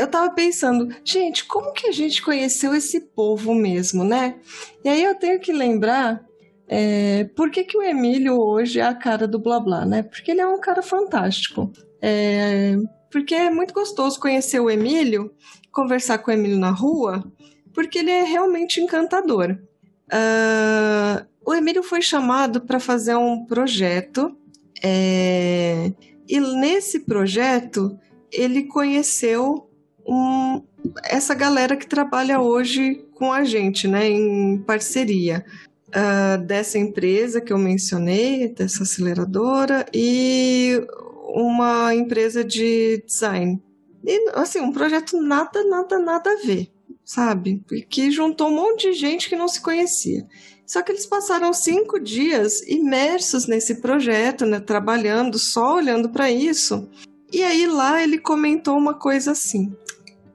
eu tava pensando, gente, como que a gente conheceu esse povo mesmo, né? E aí eu tenho que lembrar é, por que, que o Emílio hoje é a cara do blá blá, né? Porque ele é um cara fantástico. É, porque é muito gostoso conhecer o Emílio, conversar com o Emílio na rua, porque ele é realmente encantador. Uh, o Emílio foi chamado para fazer um projeto É, E nesse projeto, ele conheceu um- essa galera que trabalha hoje com a gente, né, em parceria. Ah, dessa empresa que eu mencionei, dessa aceleradora, e uma empresa de design. E, assim, um projeto nada, nada, nada a ver, sabe? Que juntou um monte de gente que não se conhecia. Só que eles passaram cinco dias imersos nesse projeto, né, trabalhando, só olhando para isso. E aí lá ele comentou uma coisa assim.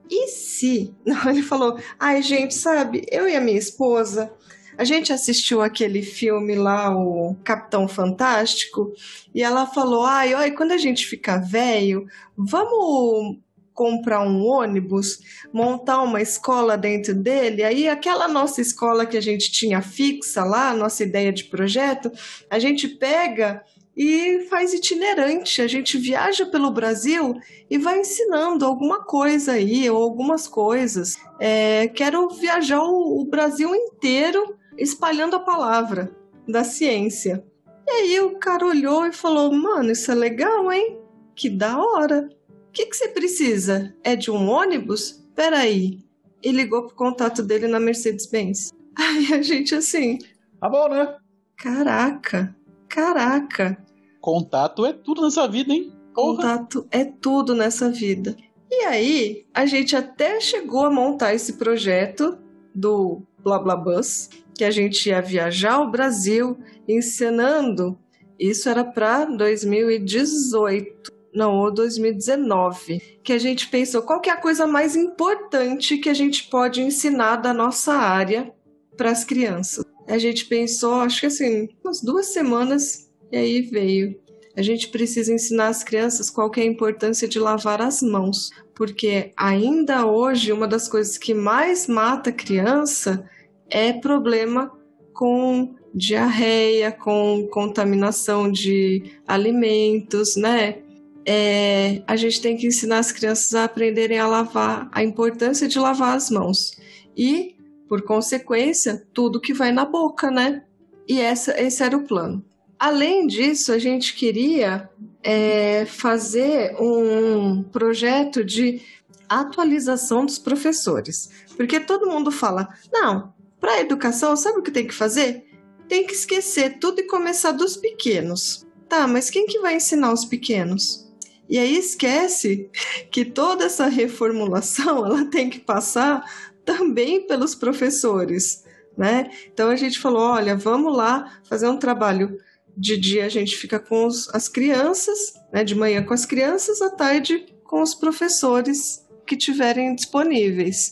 E se? Ele falou: ai, gente, sabe, eu e a minha esposa, a gente assistiu aquele filme lá, o Capitão Fantástico, e ela falou: ai, olha, quando a gente ficar velho, vamos comprar um ônibus, montar uma escola dentro dele, aí aquela nossa escola que a gente tinha fixa lá, nossa ideia de projeto, a gente pega e faz itinerante. A gente viaja pelo Brasil e vai ensinando alguma coisa aí, ou algumas coisas. É, quero viajar o, o Brasil inteiro espalhando a palavra da ciência. E aí o cara olhou e falou: Mano, isso é legal, hein? Que da hora. O que, que você precisa? É de um ônibus? Peraí. E ligou pro contato dele na Mercedes-Benz. Aí a gente assim, Tá bom, né? caraca, caraca. Contato é tudo nessa vida, hein? Porra. Contato é tudo nessa vida. E aí, a gente até chegou a montar esse projeto do Blá Blá Bus, que a gente ia viajar o Brasil ensinando. Isso era para 2018, não, ou 2019, que a gente pensou qual que é a coisa mais importante que a gente pode ensinar da nossa área para as crianças. A gente pensou, acho que assim, umas duas semanas e aí veio. A gente precisa ensinar as crianças qual que é a importância de lavar as mãos, porque ainda hoje uma das coisas que mais mata criança é problema com diarreia, com contaminação de alimentos, né? É, a gente tem que ensinar as crianças a aprenderem a lavar, a importância de lavar as mãos. E, por consequência, tudo que vai na boca, né? E essa, esse era o plano. Além disso, a gente queria é, fazer um projeto de atualização dos professores. Porque todo mundo fala: não, para a educação, sabe o que tem que fazer? Tem que esquecer tudo e começar dos pequenos. Tá, mas quem que vai ensinar os pequenos? E aí esquece que toda essa reformulação ela tem que passar também pelos professores, né? Então a gente falou, olha, vamos lá fazer um trabalho de dia a gente fica com os, as crianças, né? De manhã com as crianças, à tarde com os professores que tiverem disponíveis.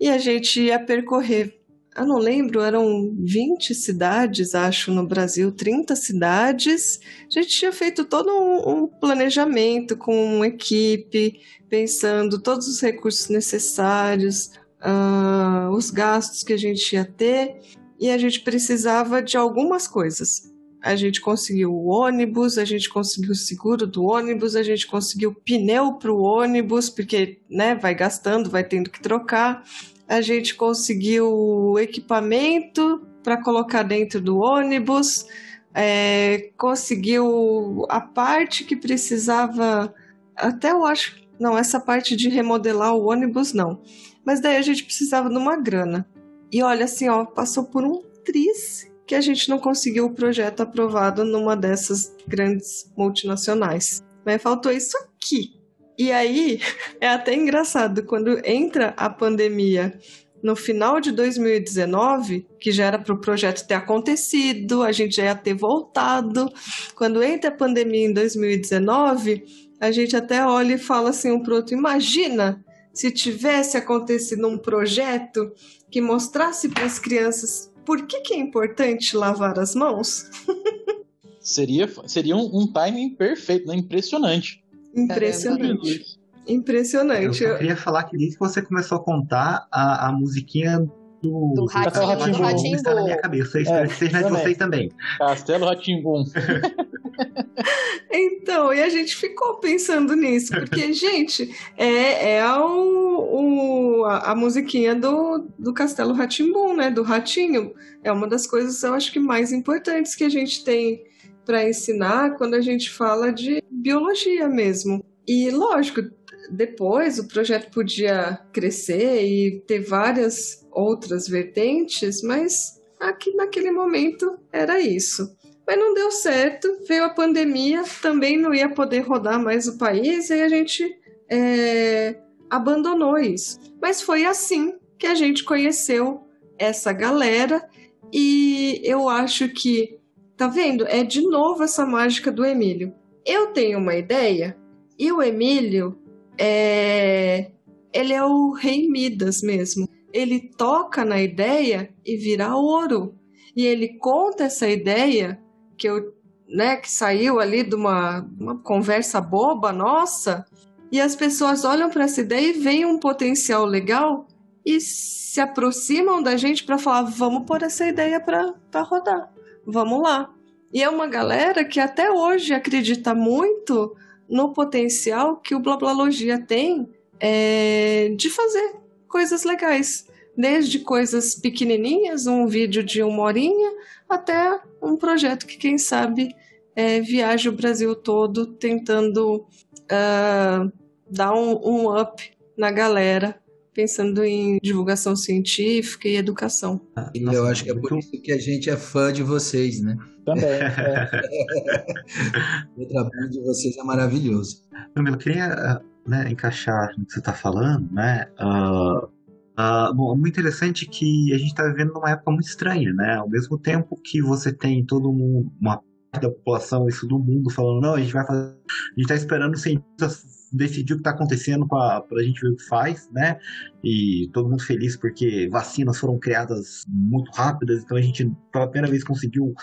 E a gente ia percorrer, eu não lembro, eram 20 cidades, acho, no Brasil, 30 cidades. A gente tinha feito todo um, planejamento com uma equipe, pensando todos os recursos necessários, ah, os gastos que a gente ia ter, e a gente precisava de algumas coisas. A gente conseguiu o ônibus, a gente conseguiu o seguro do ônibus, a gente conseguiu pneu para o ônibus, porque né, vai gastando, vai tendo que trocar. A gente conseguiu equipamento para colocar dentro do ônibus, é, conseguiu a parte que precisava. Até eu acho. Não, essa parte de remodelar o ônibus não. Mas daí a gente precisava de uma grana. E olha assim, ó, passou por um tris que a gente não conseguiu o projeto aprovado numa dessas grandes multinacionais. Mas faltou isso aqui. E aí é até engraçado quando entra a pandemia no final de 2019, que já era para o projeto ter acontecido, a gente já ia ter voltado. Quando entra a pandemia em 2019, a gente até olha e fala assim um pro outro: imagina se tivesse acontecido um projeto que mostrasse para as crianças por que, que é importante lavar as mãos? Seria, seria um, um timing perfeito, né? Impressionante. Impressionante. Impressionante. Eu queria falar que desde que você começou a contar a, a musiquinha do, Do Ratinho, Ratinho do Bum está na minha cabeça. Eu espero É, que seja na de também. vocês também. Castelo Ratimbum. Então, e a gente ficou pensando nisso, porque, gente, é, é o, o- a, a musiquinha do, do Castelo Ratimbum, né? Do Ratinho. É uma das coisas, eu acho que mais importantes que a gente tem para ensinar quando a gente fala de biologia mesmo. E lógico, depois o projeto podia crescer e ter várias outras vertentes, mas aqui naquele momento era isso. Mas não deu certo, veio a pandemia, também não ia poder rodar mais o país e a gente é, abandonou isso. Mas foi assim que a gente conheceu essa galera e eu acho que, tá vendo? É de novo essa mágica do Emílio. Eu tenho uma ideia e o Emílio é. Ele é o rei Midas mesmo. Ele toca na ideia e vira ouro. E ele conta essa ideia que eu, né, que saiu ali de uma, uma conversa boba nossa, e as pessoas olham para essa ideia e veem um potencial legal e se aproximam da gente para falar: vamos pôr essa ideia para rodar, vamos lá. E é uma galera que até hoje acredita muito no potencial que o Blablalogia tem é, de fazer coisas legais. Desde coisas pequenininhas, um vídeo de uma horinha, até um projeto que, quem sabe, é, viaja o Brasil todo tentando uh, dar um, um up na galera pensando em divulgação científica e educação. E eu acho que é por isso que a gente é fã de vocês, né? Também. É. o trabalho de vocês é maravilhoso. Eu queria né, encaixar no que você está falando, né? Uh, uh, bom, é muito interessante que a gente está vivendo numa época muito estranha, né? Ao mesmo tempo que você tem todo mundo, uma parte da população, isso do mundo, falando, não, a gente vai fazer. A gente está esperando cientistas decidir o que está acontecendo para a gente ver o que faz, né? E todo mundo feliz porque vacinas foram criadas muito rápidas, então a gente pela primeira vez conseguiu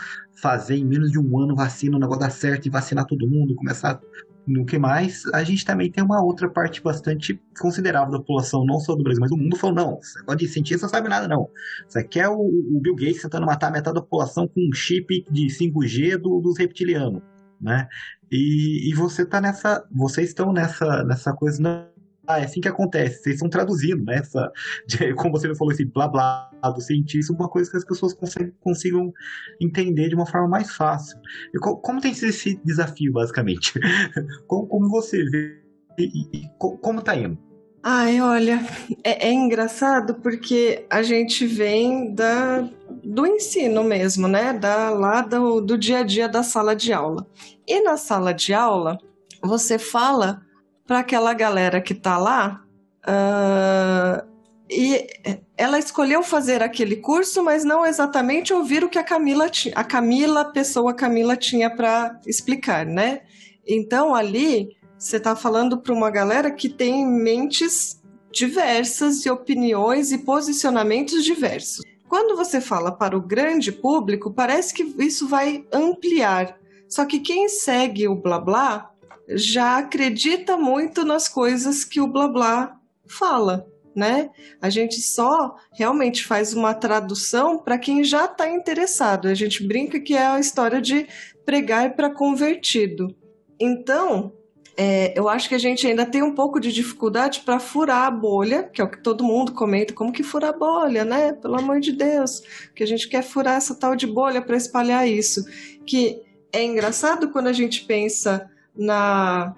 fazer em menos de um ano vacina, o negócio dar certo e vacinar todo mundo, começar no que mais, a gente também tem uma outra parte bastante considerável da população, não só do Brasil, mas do mundo, falou, não, esse negócio de cientista não sabe nada, não. Isso aqui é o, o Bill Gates tentando matar metade da população com um chip de 5G do, dos reptilianos, né? E, e você tá nessa. Vocês estão nessa, nessa coisa. Não, ah, é assim que acontece. Vocês estão traduzindo, né? Essa, de, como você falou, esse blá blá do cientista, uma coisa que as pessoas consigam entender de uma forma mais fácil. E como, tem sido esse desafio, basicamente? como, como você vê e, e como tá indo? Ai, olha, é, é, engraçado porque a gente vem da, do ensino mesmo, né? Da, lá do, do dia a dia da sala de aula. E na sala de aula, você fala para aquela galera que tá lá. Uh, e ela escolheu fazer aquele curso, mas não exatamente ouvir o que a Camila a Camila, a pessoa Camila tinha para explicar, né? Então ali você está falando para uma galera que tem mentes diversas e opiniões e posicionamentos diversos. Quando você fala para o grande público, parece que isso vai ampliar. Só que quem segue o blá blá já acredita muito nas coisas que o blá blá fala, né? A gente só realmente faz uma tradução para quem já está interessado. A gente brinca que é a história de pregar para convertido. Então, é, eu acho que a gente ainda tem um pouco de dificuldade para furar a bolha, que é o que todo mundo comenta, como que furar a bolha, né? Pelo amor de Deus, que a gente quer furar essa tal de bolha para espalhar isso. Que é engraçado quando a gente pensa na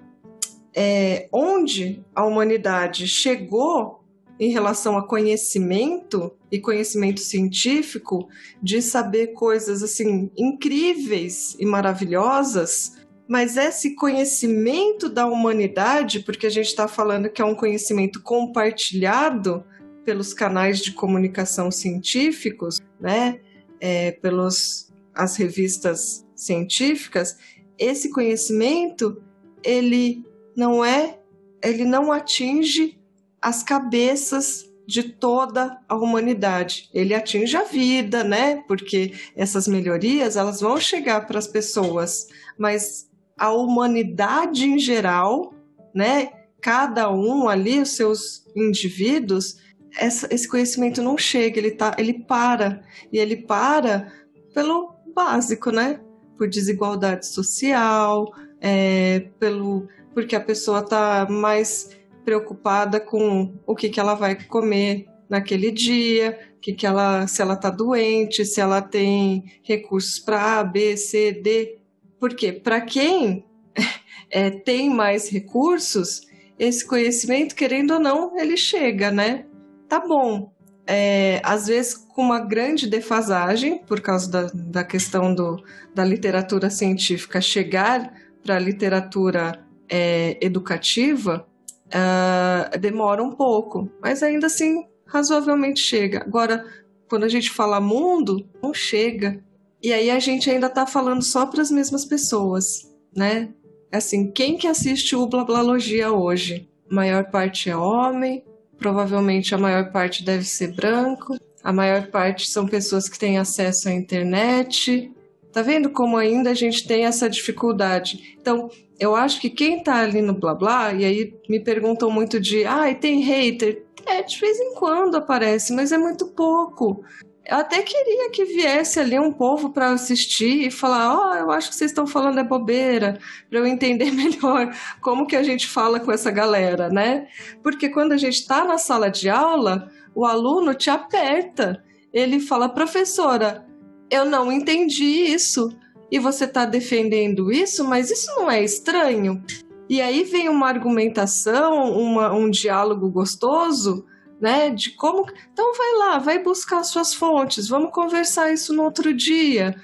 é, onde a humanidade chegou em relação a conhecimento e conhecimento científico, de saber coisas assim incríveis e maravilhosas mas esse conhecimento da humanidade, porque a gente está falando que é um conhecimento compartilhado pelos canais de comunicação científicos, né, é, pelos as revistas científicas, esse conhecimento ele não é, ele não atinge as cabeças de toda a humanidade. Ele atinge a vida, né? Porque essas melhorias elas vão chegar para as pessoas, mas a humanidade em geral, né? Cada um ali, os seus indivíduos, essa, esse conhecimento não chega, ele, tá, ele para. E ele para pelo básico, né? Por desigualdade social, é, pelo porque a pessoa está mais preocupada com o que, que ela vai comer naquele dia, que que ela, se ela está doente, se ela tem recursos para A, B, C, D Porque para quem é, tem mais recursos, esse conhecimento, querendo ou não, ele chega, né? Tá bom. É, às vezes com uma grande defasagem, por causa da, da questão do, da literatura científica chegar para a literatura é, educativa, uh, demora um pouco, mas ainda assim razoavelmente chega. Agora, quando a gente fala mundo, não chega. E aí a gente ainda está falando só para as mesmas pessoas, né? Assim, quem que assiste o Blablalogia hoje? A maior parte é homem, provavelmente a maior parte deve ser branco, a maior parte são pessoas que têm acesso à internet. Tá vendo como ainda a gente tem essa dificuldade? Então, eu acho que quem tá ali no blá blá, e aí me perguntam muito de, ah, tem hater. É, de vez em quando aparece, mas é muito pouco. Eu até queria que viesse ali um povo para assistir e falar: Ó, oh, eu acho que vocês estão falando é bobeira, para eu entender melhor como que a gente fala com essa galera, né? Porque quando a gente está na sala de aula, o aluno te aperta. Ele fala: professora, eu não entendi isso. E você está defendendo isso, mas isso não é estranho? E aí vem uma argumentação, uma, um diálogo gostoso né? De como. Então vai lá, vai buscar suas fontes, vamos conversar isso no outro dia.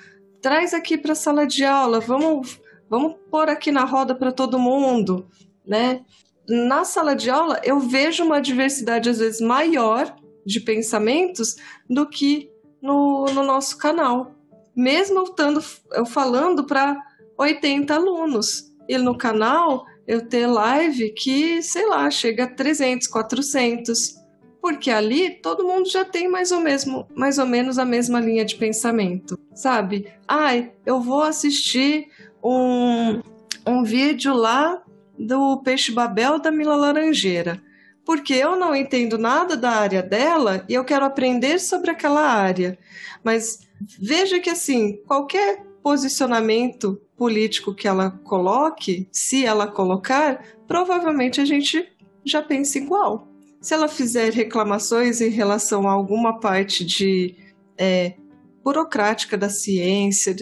Traz aqui para a sala de aula, vamos, vamos pôr aqui na roda para todo mundo, né? Na sala de aula eu vejo uma diversidade às vezes maior de pensamentos do que no, no nosso canal. Mesmo eu, eu falando para 80 alunos. E no canal eu ter live que, sei lá, chega a 300, 400 porque ali todo mundo já tem mais ou, mesmo, mais ou menos a mesma linha de pensamento, sabe? Ai, eu vou assistir um, um vídeo lá do Peixe Babel da Mila Laranjeira, porque eu não entendo nada da área dela e eu quero aprender sobre aquela área. Mas veja que assim, qualquer posicionamento político que ela coloque, se ela colocar, provavelmente a gente já pensa igual se ela fizer reclamações em relação a alguma parte de é, burocrática da ciência,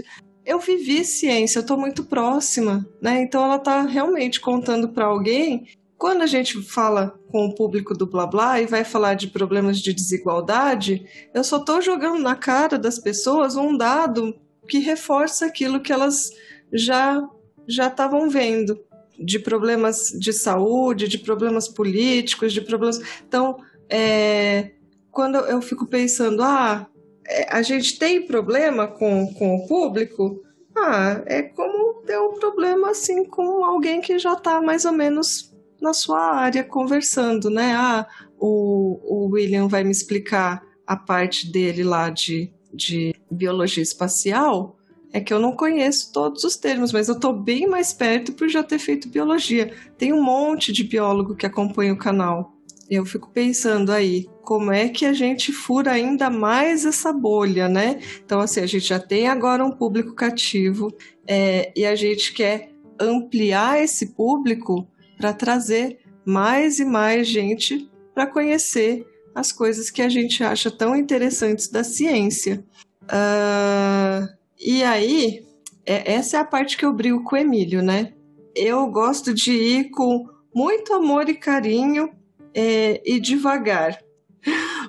eu vivi ciência, eu estou muito próxima, né? Então ela está realmente contando para alguém. Quando a gente fala com o público do blá blá e vai falar de problemas de desigualdade, eu só estou jogando na cara das pessoas um dado que reforça aquilo que elas já já estavam vendo de problemas de saúde, de problemas políticos, de problemas. Então, é, quando eu fico pensando, ah, é, a gente tem problema com, com o público, ah, é como ter um problema assim com alguém que já está mais ou menos na sua área conversando, né? Ah, o, o William vai me explicar a parte dele lá de, de biologia espacial é que eu não conheço todos os termos, mas eu estou bem mais perto por já ter feito biologia. Tem um monte de biólogo que acompanha o canal. Eu fico pensando aí, como é que a gente fura ainda mais essa bolha, né? Então, assim, a gente já tem agora um público cativo é, e a gente quer ampliar esse público para trazer mais e mais gente para conhecer as coisas que a gente acha tão interessantes da ciência. Uh, e aí, é, essa é a parte que eu brigo com o Emílio, né? Eu gosto de ir com muito amor e carinho é, e devagar.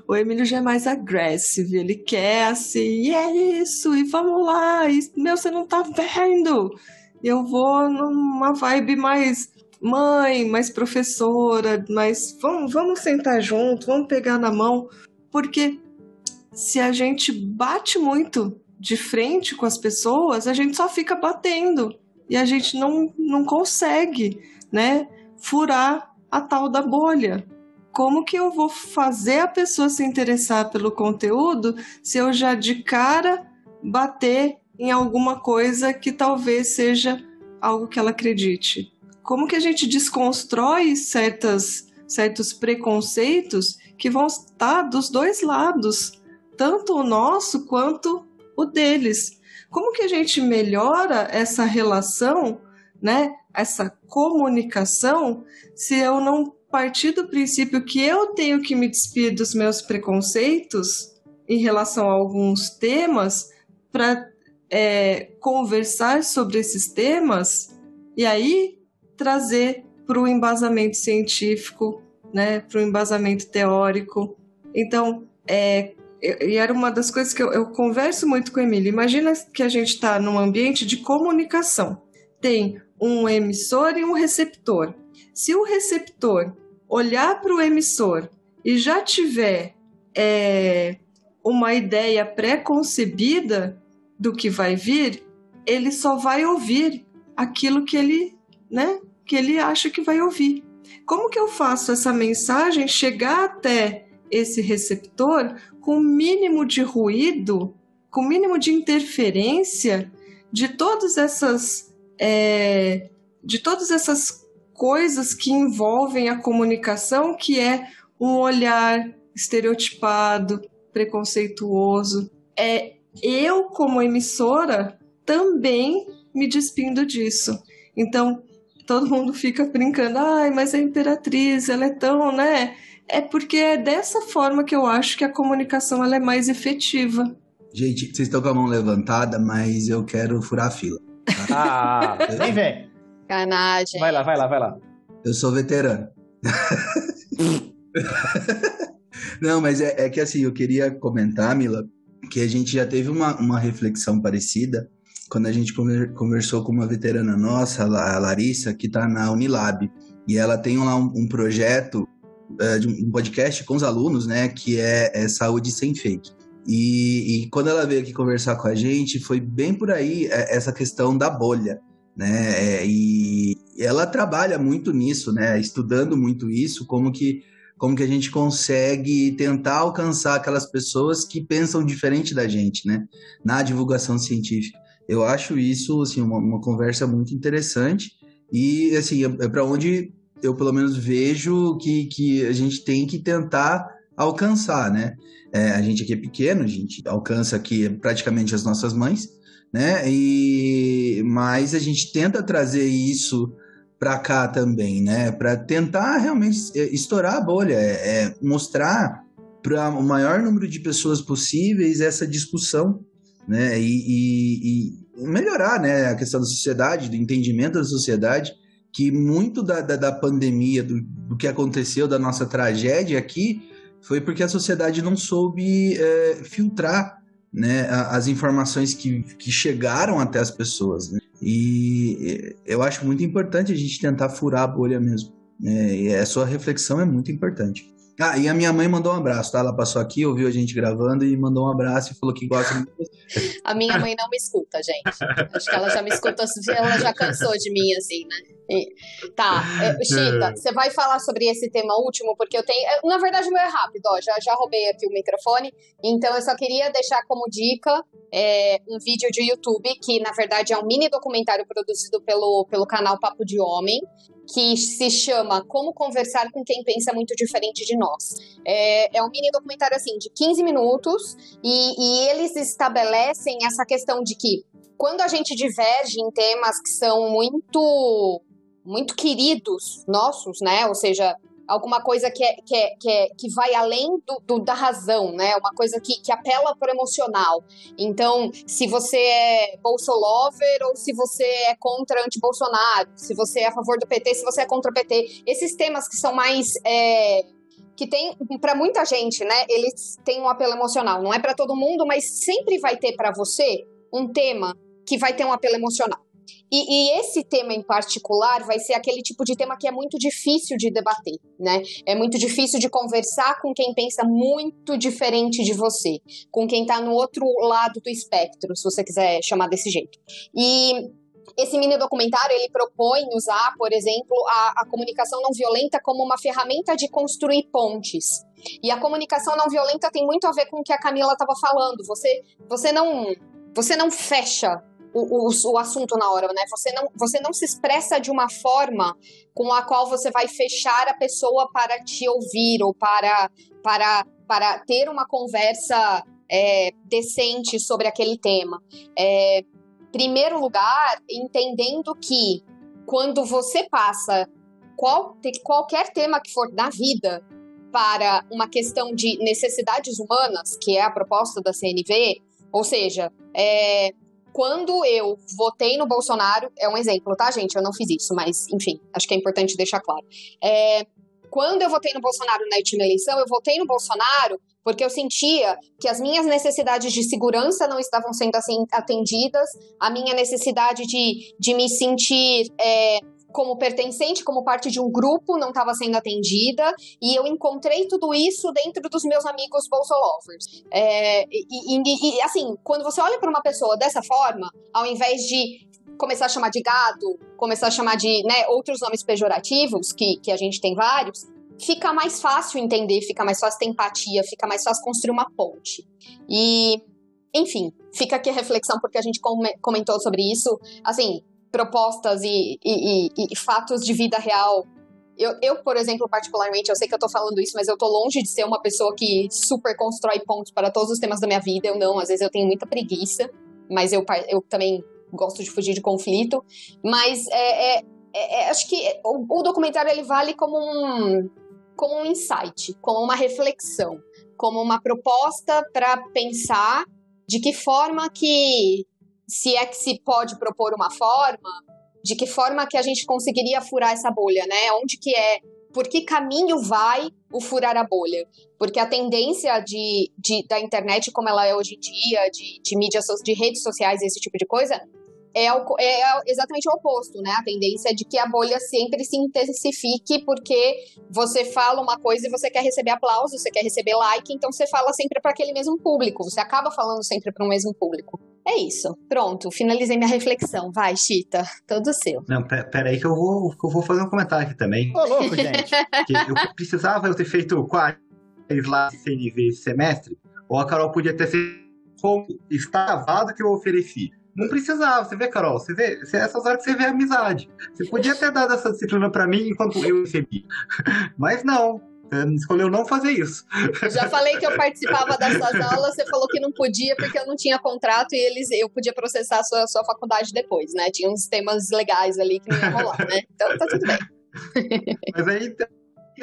O Emílio já é mais agressivo, ele quer assim, e é isso, e vamos lá, e, meu, você não tá vendo? Eu vou numa vibe mais mãe, mais professora, mais vamos, vamos sentar junto, vamos pegar na mão, porque se a gente bate muito de frente com as pessoas, a gente só fica batendo e a gente não, não consegue, né, furar a tal da bolha. Como que eu vou fazer a pessoa se interessar pelo conteúdo se eu já de cara bater em alguma coisa que talvez seja algo que ela acredite? Como que a gente desconstrói certas, certos preconceitos que vão estar dos dois lados, tanto o nosso quanto o deles. Como que a gente melhora essa relação, né? Essa comunicação, se eu não partir do princípio que eu tenho que me despir dos meus preconceitos em relação a alguns temas para é, conversar sobre esses temas e aí trazer para o embasamento científico, né, para o embasamento teórico. Então, é, e era uma das coisas que eu, eu converso muito com o Emílio. Imagina que a gente está num ambiente de comunicação. Tem um emissor e um receptor. Se o receptor olhar para o emissor e já tiver é, uma ideia pré-concebida do que vai vir, ele só vai ouvir aquilo que ele, né, que ele acha que vai ouvir. Como que eu faço essa mensagem chegar até esse receptor com o mínimo de ruído, com o mínimo de interferência de todas essas é, de todas essas coisas que envolvem a comunicação, que é um olhar estereotipado, preconceituoso. É eu como emissora também me despindo disso. Então, todo mundo fica brincando, ai, mas a imperatriz, ela é tão, né? É porque é dessa forma que eu acho que a comunicação ela é mais efetiva. Gente, vocês estão com a mão levantada, mas eu quero furar a fila. Tá? Ah, nem vem. Canagem. Vai lá, vai lá, vai lá. Eu sou veterano. Não, mas é, é, que assim, eu queria comentar, Mila, que a gente já teve uma, uma reflexão parecida quando a gente conversou com uma veterana nossa, a Larissa, que está na Unilab. E ela tem lá um, um projeto de um podcast com os alunos, né, que é, é Saúde Sem Fake. E, e, quando ela veio aqui conversar com a gente, foi bem por aí é, essa questão da bolha, né? É, e ela trabalha muito nisso, né? Estudando muito isso, como que como que a gente consegue tentar alcançar aquelas pessoas que pensam diferente da gente, né? Na divulgação científica. Eu acho isso assim uma, uma conversa muito interessante e assim é, é para onde eu pelo menos vejo que, que a gente tem que tentar alcançar, né? É, a gente aqui é pequeno, a gente alcança aqui praticamente as nossas mães, né? E mas a gente tenta trazer isso para cá também, né? Para tentar realmente estourar a bolha, é, é mostrar para o maior número de pessoas possíveis essa discussão, né? E, e, e, melhorar, né? A questão da sociedade, do entendimento da sociedade, que muito da, da, da pandemia, do, do, que aconteceu, da nossa tragédia aqui, foi porque a sociedade não soube é, filtrar né, as informações que, que chegaram até as pessoas. Né? E eu acho muito importante a gente tentar furar a bolha mesmo. Né? E a sua reflexão é muito importante. Ah, e a minha mãe mandou um abraço, tá? Ela passou aqui, ouviu a gente gravando e mandou um abraço e falou que gosta muito. A minha mãe não me escuta, gente. Acho que ela já me escuta, ela já cansou de mim, assim, né? E, tá, é, Chita, você vai falar sobre esse tema último, porque eu tenho. Na verdade, o meu é rápido, ó. Já, já roubei aqui o microfone. Então, eu só queria deixar como dica é, um vídeo de YouTube, que na verdade é um mini documentário produzido pelo, pelo canal Papo de Homem que se chama Como Conversar com Quem Pensa Muito Diferente de Nós. É, é um mini documentário assim de 15 minutos e, e eles estabelecem essa questão de que quando a gente diverge em temas que são muito muito queridos nossos, né? Ou seja, alguma coisa que, é, que, é, que, é, que vai além do, do, da razão, né? Uma coisa que, que apela para o emocional. Então, se você é bolsolover ou se você é contra anti-Bolsonaro, se você é a favor do PT, se você é contra o PT, esses temas que são mais é, que tem para muita gente, né? Eles têm um apelo emocional. Não é para todo mundo, mas sempre vai ter para você um tema que vai ter um apelo emocional. E, e, esse tema em particular vai ser aquele tipo de tema que é muito difícil de debater, né? É muito difícil de conversar com quem pensa muito diferente de você, com quem tá no outro lado do espectro, se você quiser chamar desse jeito. E esse mini documentário ele propõe usar, por exemplo, a, a comunicação não violenta como uma ferramenta de construir pontes. E a comunicação não violenta tem muito a ver com o que a Camila estava falando. Você, você não, você não fecha o, o, o, assunto na hora, né? Você não, você não se expressa de uma forma com a qual você vai fechar a pessoa para te ouvir ou para, para, para ter uma conversa é, decente sobre aquele tema. É, primeiro lugar, entendendo que quando você passa qual, qualquer tema que for na vida para uma questão de necessidades humanas, que é a proposta da CNV, ou seja, é, quando eu votei no Bolsonaro, é um exemplo, tá, gente? Eu não fiz isso, mas, enfim, acho que é importante deixar claro. É, quando eu votei no Bolsonaro na última eleição, eu votei no Bolsonaro porque eu sentia que as minhas necessidades de segurança não estavam sendo atendidas, a minha necessidade de, de me sentir é, como pertencente, como parte de um grupo, não estava sendo atendida, e eu encontrei tudo isso dentro dos meus amigos bolsolovers. É, e, e, e, assim, quando você olha para uma pessoa dessa forma, ao invés de começar a chamar de gado, começar a chamar de né, outros nomes pejorativos, que, que a gente tem vários, fica mais fácil entender, fica mais fácil ter empatia, fica mais fácil construir uma ponte. E, enfim, fica aqui a reflexão, porque a gente comentou sobre isso. Assim, propostas e, e, e, e fatos de vida real. Eu, eu, por exemplo, particularmente, eu sei que eu tô falando isso, mas eu tô longe de ser uma pessoa que super constrói pontos para todos os temas da minha vida. Eu não, às vezes eu tenho muita preguiça, mas eu, eu também gosto de fugir de conflito. Mas é, é, é, é acho que o, o, documentário ele vale como um, como um insight, como uma reflexão, como uma proposta para pensar de que forma que se é que se pode propor uma forma, de que forma que a gente conseguiria furar essa bolha, né? Onde que é, por que caminho vai o furar a bolha? Porque a tendência de, de da internet, como ela é hoje em dia, de, de mídias, de redes sociais esse tipo de coisa, é, o, é exatamente o oposto, né? A tendência é de que a bolha sempre se intensifique porque você fala uma coisa e você quer receber aplauso, você quer receber like, então você fala sempre para aquele mesmo público, você acaba falando sempre para o mesmo público. É isso. Pronto, finalizei minha reflexão. Vai, Chita, todo seu. Não, peraí que eu vou, que eu vou fazer um comentário aqui também. Ô, louco, gente. eu precisava eu ter feito quatro lá CNV esse semestre, ou a Carol podia ter sido como está gravado que eu ofereci. Não precisava, você vê, Carol, você vê, é essas horas que você vê a amizade. Você podia ter dado essa disciplina para mim enquanto eu recebi. Mas não, escolheu não fazer isso. Já falei que eu participava dessas aulas, você falou que não podia porque eu não tinha contrato e eles, eu podia processar a sua, sua faculdade depois, né? Tinha uns temas legais ali que não ia rolar, né? Então tá tudo bem. Mas aí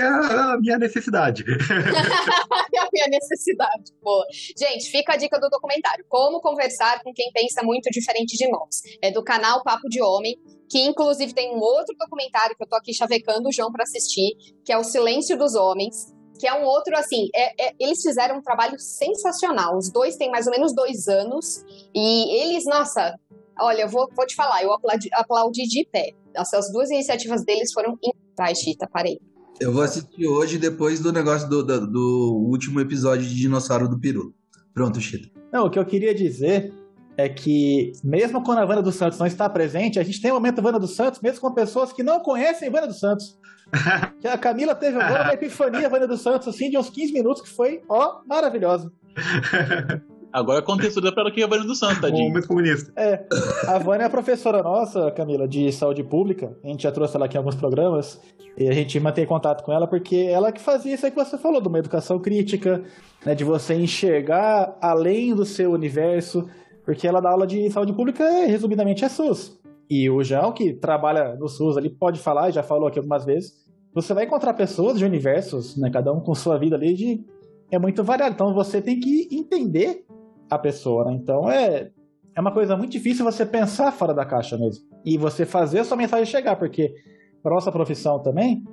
é a minha necessidade. é a minha necessidade, boa. Gente, fica a dica do documentário. Como conversar com quem pensa muito diferente de nós. É do canal Papo de Homem, que inclusive tem um outro documentário que eu tô aqui chavecando o João para assistir, que é O Silêncio dos Homens, que é um outro, assim, é, é, eles fizeram um trabalho sensacional. Os dois têm mais ou menos dois anos, e eles, nossa, olha, eu vou, vou te falar, eu aplaudi, aplaudi de pé. Essas duas iniciativas deles foram incríveis, Chita, parei. Eu vou assistir hoje depois do negócio do, do, do último episódio de Dinossauro do Peru. Pronto, Chita. Não, o que eu queria dizer é que, mesmo quando a Vanda dos Santos não está presente, a gente tem o momento Vanda dos Santos, mesmo com pessoas que não conhecem Vanda dos Santos. que a Camila teve agora uma epifania Vanda dos Santos, assim, de uns 15 minutos, que foi, ó, maravilhosa. Agora contextura para o que é a Vânia do Santos, tadinho. O momento comunista. É. A Vânia é a professora nossa, Camila, de saúde pública. A gente já trouxe ela aqui em alguns programas. E a gente mantém contato com ela porque ela que fazia isso aí que você falou, de uma educação crítica, né, de você enxergar além do seu universo. Porque ela dá aula de saúde pública, resumidamente, é SUS. E o João, que trabalha no SUS ali, pode falar, já falou aqui algumas vezes. Você vai encontrar pessoas de universos, né, cada um com sua vida ali, de é muito variado. Então você tem que entender a pessoa, né? Então é, é uma coisa muito difícil você pensar fora da caixa mesmo. E você fazer a sua mensagem chegar, porque para nossa profissão também,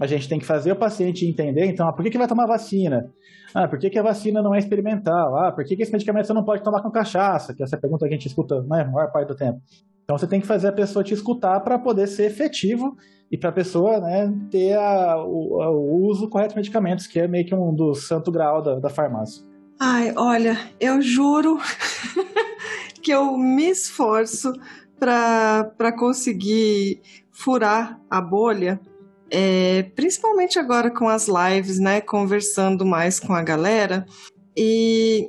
a gente tem que fazer o paciente entender, então, ah, por que, que vai tomar vacina? Ah, por que, que a vacina não é experimental? Ah, por que, que esse medicamento você não pode tomar com cachaça? Que essa é a pergunta que a gente escuta né, a maior parte do tempo. Então você tem que fazer a pessoa te escutar para poder ser efetivo e para a pessoa né, ter a, o, o, uso correto de medicamentos, que é meio que um dos santo grau da, da farmácia. Ai, olha, eu juro que eu me esforço para conseguir furar a bolha, é, principalmente agora com as lives, né? Conversando mais com a galera. E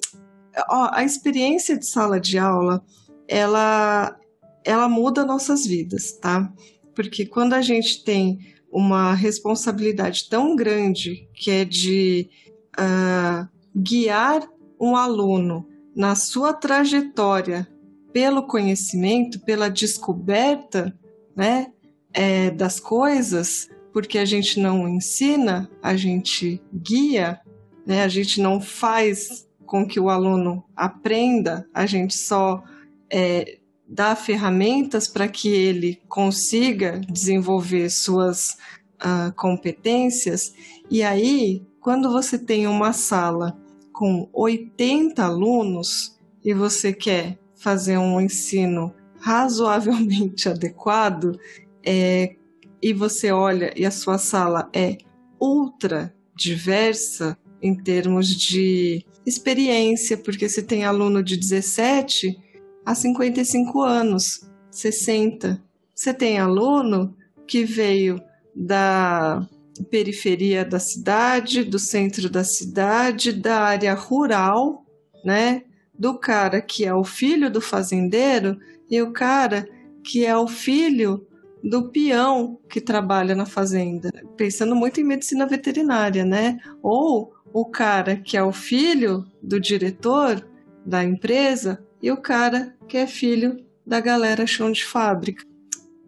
ó, a experiência de sala de aula, ela, ela muda nossas vidas, tá? Porque quando a gente tem uma responsabilidade tão grande que é de uh, guiar um aluno na sua trajetória pelo conhecimento, pela descoberta né, é, das coisas, porque a gente não ensina, a gente guia, né, a gente não faz com que o aluno aprenda, a gente só é, dar ferramentas para que ele consiga desenvolver suas uh, competências. E aí, quando você tem uma sala com 80 alunos e você quer fazer um ensino razoavelmente adequado, é, e você olha e a sua sala é ultra diversa em termos de experiência, porque você tem aluno de 17 a 55 anos, 60. Você tem aluno que veio da periferia da cidade, do centro da cidade, da área rural, né? Do cara que é o filho do fazendeiro e o cara que é o filho do peão que trabalha na fazenda, pensando muito em medicina veterinária, né? Ou o cara que é o filho do diretor da empresa e o cara que é filho da galera chão de fábrica.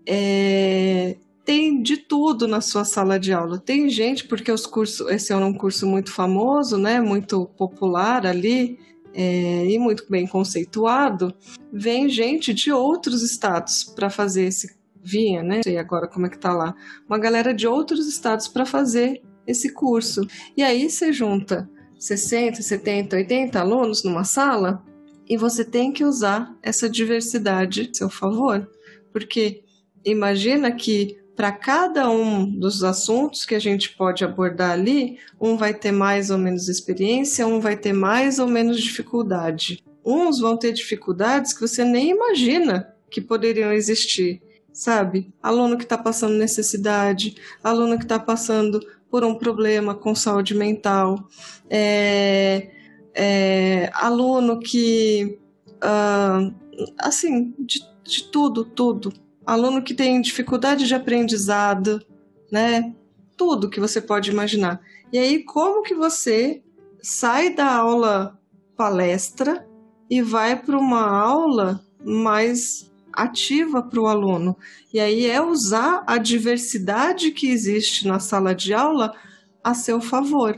É, tem de tudo na sua sala de aula. Tem gente, porque os cursos, esse é um curso muito famoso, né, muito popular ali é, e muito bem conceituado, vem gente de outros estados para fazer esse vinha, né? Sei agora como é que tá lá. Uma galera de outros estados para fazer esse curso. E aí você junta 60, 70, 80 alunos numa sala e você tem que usar essa diversidade a seu favor. Porque imagina que para cada um dos assuntos que a gente pode abordar ali, um vai ter mais ou menos experiência, um vai ter mais ou menos dificuldade. Uns vão ter dificuldades que você nem imagina que poderiam existir sabe? Aluno que está passando necessidade, aluno que está passando por um problema com saúde mental, é, é, aluno que, uh, assim, de, de tudo, tudo. Aluno que tem dificuldade de aprendizado, né? Tudo que você pode imaginar. E aí, como que você sai da aula palestra e vai para uma aula mais ativa para o aluno. E aí é usar a diversidade que existe na sala de aula a seu favor.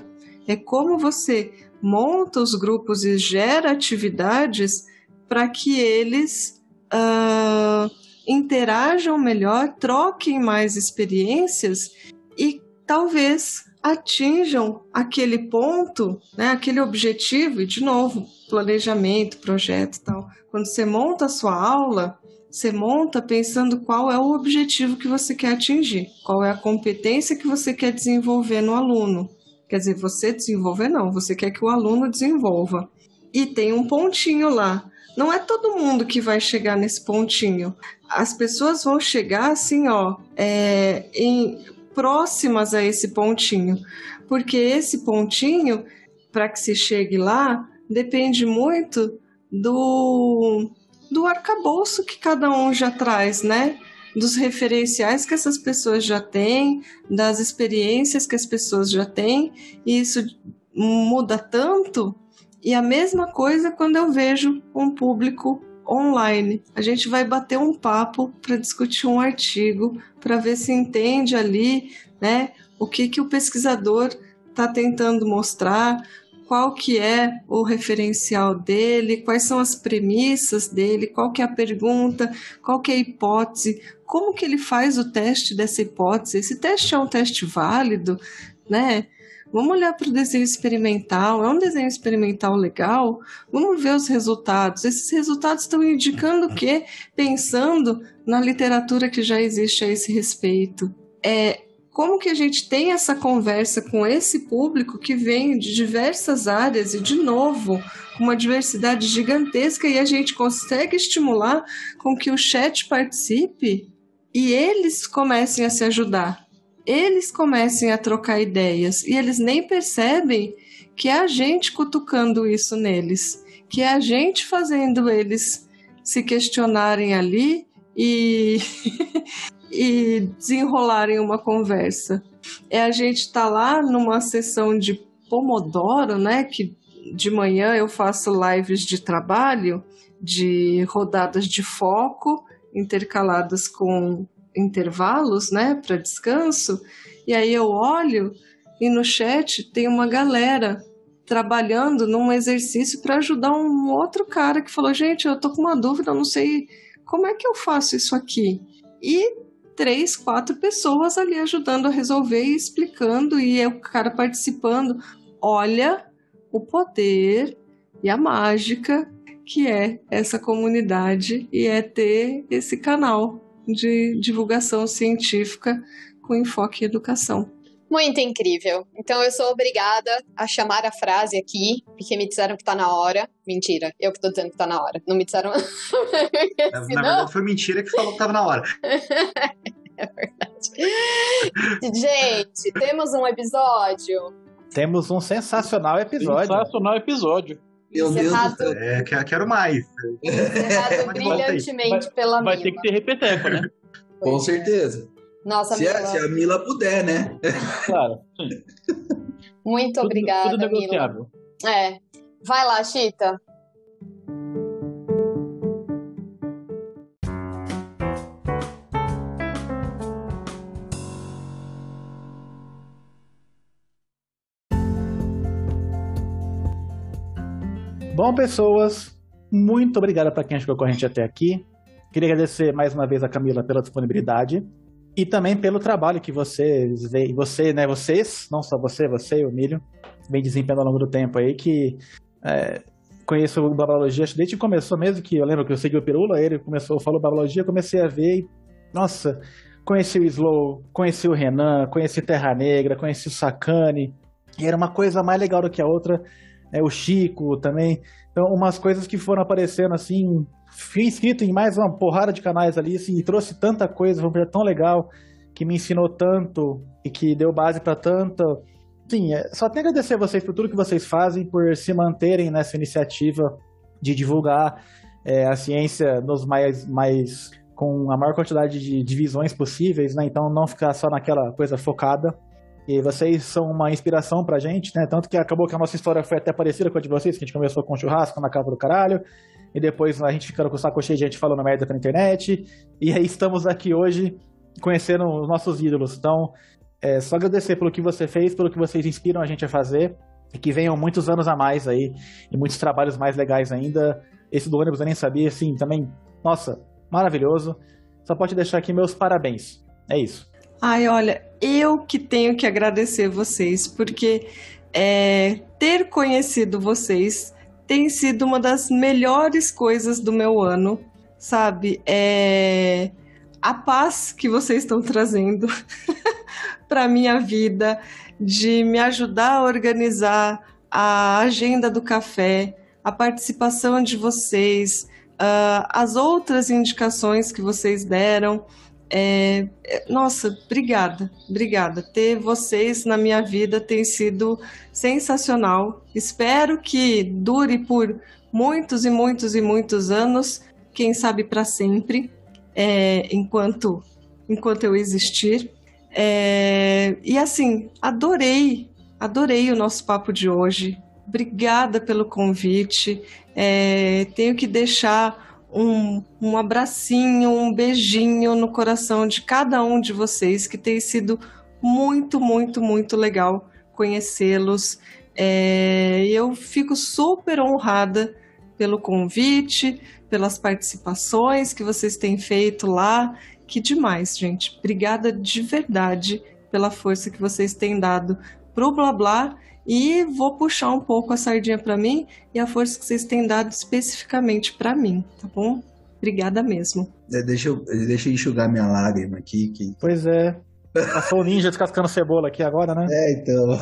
É como você monta os grupos e gera atividades para que eles uh, interajam melhor, troquem mais experiências e talvez atinjam aquele ponto, né, aquele objetivo, e de novo, planejamento, projeto e tal. Quando você monta a sua aula, você monta pensando qual é o objetivo que você quer atingir, qual é a competência que você quer desenvolver no aluno. Quer dizer, você desenvolver não, você quer que o aluno desenvolva. E tem um pontinho lá. Não é todo mundo que vai chegar nesse pontinho. As pessoas vão chegar assim, ó, é, em, próximas a esse pontinho, porque esse pontinho, para que se chegue lá, depende muito do do arcabouço que cada um já traz, né? Dos referenciais que essas pessoas já têm, das experiências que as pessoas já têm, e isso muda tanto. E a mesma coisa quando eu vejo um público online. A gente vai bater um papo para discutir um artigo, para ver se entende ali, né, o que que o pesquisador está tentando mostrar, qual que é o referencial dele, quais são as premissas dele, qual que é a pergunta, qual que é a hipótese, como que ele faz o teste dessa hipótese, esse teste é um teste válido, né? Vamos olhar para o desenho experimental, é um desenho experimental legal? Vamos ver os resultados. Esses resultados estão indicando o quê? Pensando na literatura que já existe a esse respeito. É, como que a gente tem essa conversa com esse público que vem de diversas áreas e, de novo, uma diversidade gigantesca e a gente consegue estimular com que o chat participe e eles comecem a se ajudar, eles comecem a trocar ideias e eles nem percebem que é a gente cutucando isso neles, que é a gente fazendo eles se questionarem ali e e desenrolarem uma conversa. É a gente estar tá lá numa sessão de Pomodoro, né? Que de manhã eu faço lives de trabalho, de rodadas de foco, intercaladas com intervalos, né, para descanso. E aí eu olho e no chat tem uma galera trabalhando num exercício para ajudar um outro cara que falou: gente, eu tô com uma dúvida, eu não sei como é que eu faço isso aqui. E três, quatro pessoas ali ajudando a resolver e explicando, e o cara participando. Olha o poder e a mágica que é essa comunidade e é ter esse canal de divulgação científica com enfoque em educação. Muito incrível. Então eu sou obrigada a chamar a frase aqui, porque me disseram que tá na hora. Mentira, eu que tô dizendo que tá na hora. Não me disseram. na, na verdade, foi mentira que falou que tava na hora. é verdade. Gente, temos um episódio. Temos um sensacional episódio. Sensacional episódio. Meu Deus do céu. É, quero mais. Encerrado brilhantemente vai, pela Vai Mila. ter que ter repeteco, né? Com certeza. Nossa, Se a, Mila, se a Mila puder, né? Claro. Sim. muito Tudo- obrigada, Tudo Mila. negociável. É. Vai lá, Chita. Bom, pessoas, muito obrigado para quem chegou com a gente até aqui. Queria agradecer mais uma vez a Camila pela disponibilidade e também pelo trabalho que vocês, você, né, vocês, não só você, você e o Milho, vem desempenhando ao longo do tempo aí, que é, conheço o que desde que começou mesmo, que eu lembro que eu segui o Pirula, ele começou, falou Babalologia, comecei a ver e, nossa, conheci o Slow, conheci o Renan, conheci Terra Negra, conheci o Sakane, e era uma coisa mais legal do que a outra, é, o Chico também, então umas coisas que foram aparecendo assim, fui inscrito em mais uma porrada de canais ali, assim, e trouxe tanta coisa, foi um projeto tão legal, que me ensinou tanto e que deu base para tanta. Sim, é, só tenho a agradecer a vocês por tudo que vocês fazem, por se manterem nessa iniciativa de divulgar é, a ciência nos mais, mais com a maior quantidade de divisões possíveis, né? Então não ficar só naquela coisa focada. E vocês são uma inspiração pra gente, né? Tanto que acabou que a nossa história foi até parecida com a de vocês, que a gente começou com churrasco na casa do caralho, e depois a gente ficando com o saco cheio de gente falando merda pela internet, e aí estamos aqui hoje conhecendo os nossos ídolos. Então, é só agradecer pelo que você fez, pelo que vocês inspiram a gente a fazer, e que venham muitos anos a mais aí, e muitos trabalhos mais legais ainda. Esse do ônibus eu nem sabia, assim, também, nossa, maravilhoso. Só pode deixar aqui meus parabéns. É isso. Ai, olha, eu que tenho que agradecer vocês, porque é, ter conhecido vocês tem sido uma das melhores coisas do meu ano, sabe? É, a paz que vocês estão trazendo para minha vida, de me ajudar a organizar a agenda do café, a participação de vocês, ah, as outras indicações que vocês deram. É, é, nossa, obrigada, obrigada. Ter vocês na minha vida tem sido sensacional. Espero que dure por muitos e muitos e muitos anos, quem sabe para sempre, é, enquanto enquanto eu existir. É, e assim, adorei, adorei o nosso papo de hoje. Obrigada pelo convite. É, tenho que deixar um, um abracinho, um beijinho no coração de cada um de vocês, que tem sido muito, muito, muito legal conhecê-los. É, eu fico super honrada pelo convite, pelas participações que vocês têm feito lá. Que demais, gente. Obrigada de verdade pela força que vocês têm dado pro Blá Blá e vou puxar um pouco a sardinha para mim e a força que vocês têm dado especificamente para mim, tá bom? Obrigada mesmo. É, Deixa eu, deixa eu enxugar minha lágrima aqui. Que... Pois é. Passou o ninja descascando cebola aqui agora, né? É, então.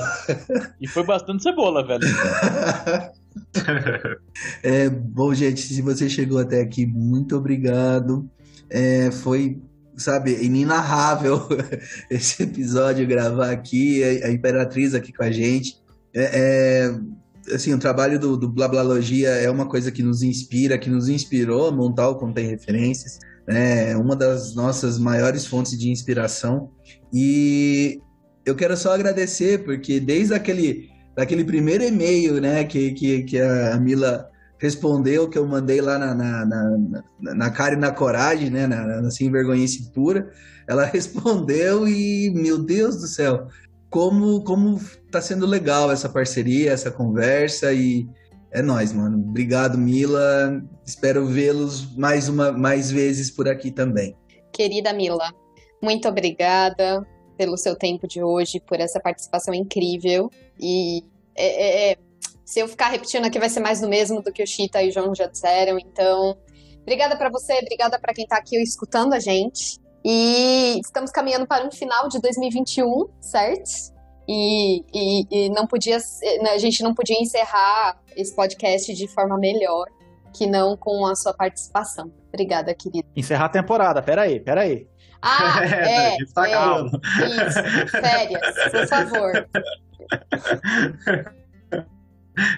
E foi bastante cebola, velho. É, bom, gente, se você chegou até aqui, muito obrigado. É, foi, sabe, inenarrável esse episódio gravar aqui, a, a Imperatriz aqui com a gente. É, é, assim, o trabalho do, do Blablalogia é uma coisa que nos inspira, que nos inspirou a montar o Contém Referências. É uma das nossas maiores fontes de inspiração. E eu quero só agradecer, porque desde aquele, daquele primeiro e-mail né, que, que, que a Mila respondeu, que eu mandei lá na, na, na, na, na cara e na coragem, né, na, na sem vergonhice pura, ela respondeu e, meu Deus do céu, como, como tá sendo legal essa parceria, essa conversa e é nóis, mano. Obrigado, Mila. Espero vê-los mais, uma, mais vezes por aqui também. Querida Mila, muito obrigada pelo seu tempo de hoje, por essa participação incrível. E é, é, é se eu ficar repetindo aqui, vai ser mais do mesmo do que o Chita e o João já disseram. Então, obrigada para você, obrigada para quem está aqui escutando a gente. E estamos caminhando para um final de 2021, certo? E, e, e não podia, né, a gente não podia encerrar esse podcast de forma melhor que não com a sua participação. Obrigada, querido. Encerrar a temporada, peraí, peraí. Ah, é, é, tá é isso, férias, por favor.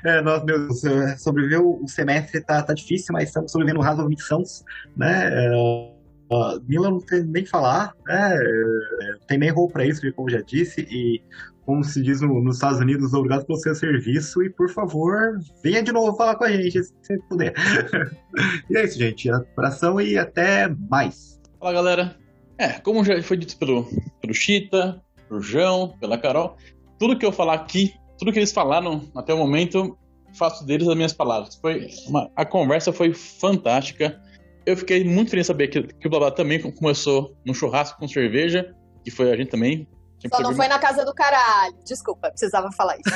É, nós, meu Deus, é, sobreviver o semestre tá, tá difícil, mas estamos sobrevivendo razoavelmente sãos, né? É, uh, Mila não tem nem falar, né? É, tem nem roupa para isso, como já disse, e como se diz no, nos Estados Unidos, obrigado pelo seu serviço e, por favor, venha de novo falar com a gente, se puder. e é isso, gente. Abração e até mais. Fala, galera. É, como já foi dito pelo, pelo Chita, pelo João, pela Carol, tudo que eu falar aqui tudo que eles falaram até o momento, faço deles as minhas palavras. Foi uma, a conversa foi fantástica. Eu fiquei muito feliz de saber que, que o Blabla também começou no churrasco com cerveja, que foi a gente também. Só não foi na casa do caralho. Desculpa, precisava falar isso.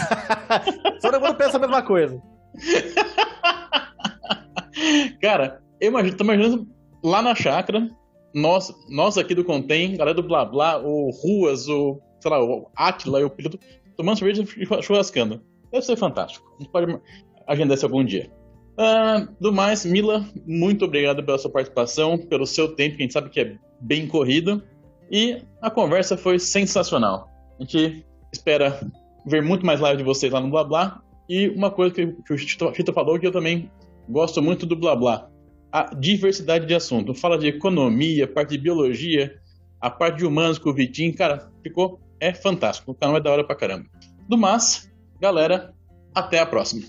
Todo mundo pensa a mesma coisa. Cara, eu imagino, tô imaginando lá na chácara, nós, nós aqui do Contém, galera do Blá Blá, o Ruas, o, sei lá, o Atila e o piloto, tomando cerveja e churrascando. Deve ser fantástico. A gente pode agendar isso algum dia. Uh, do mais, Mila, muito obrigado pela sua participação, pelo seu tempo, que a gente sabe que é bem corrido. E a conversa foi sensacional. A gente espera ver muito mais live de vocês lá no Blá Blá. E uma coisa que, que o Chito falou que eu também gosto muito do Blá Blá. A diversidade de assunto. Fala de economia, parte de biologia, a parte de humanos com o Vitinho. Cara, ficou é fantástico. O canal é da hora pra caramba. Do mais, galera, até a próxima.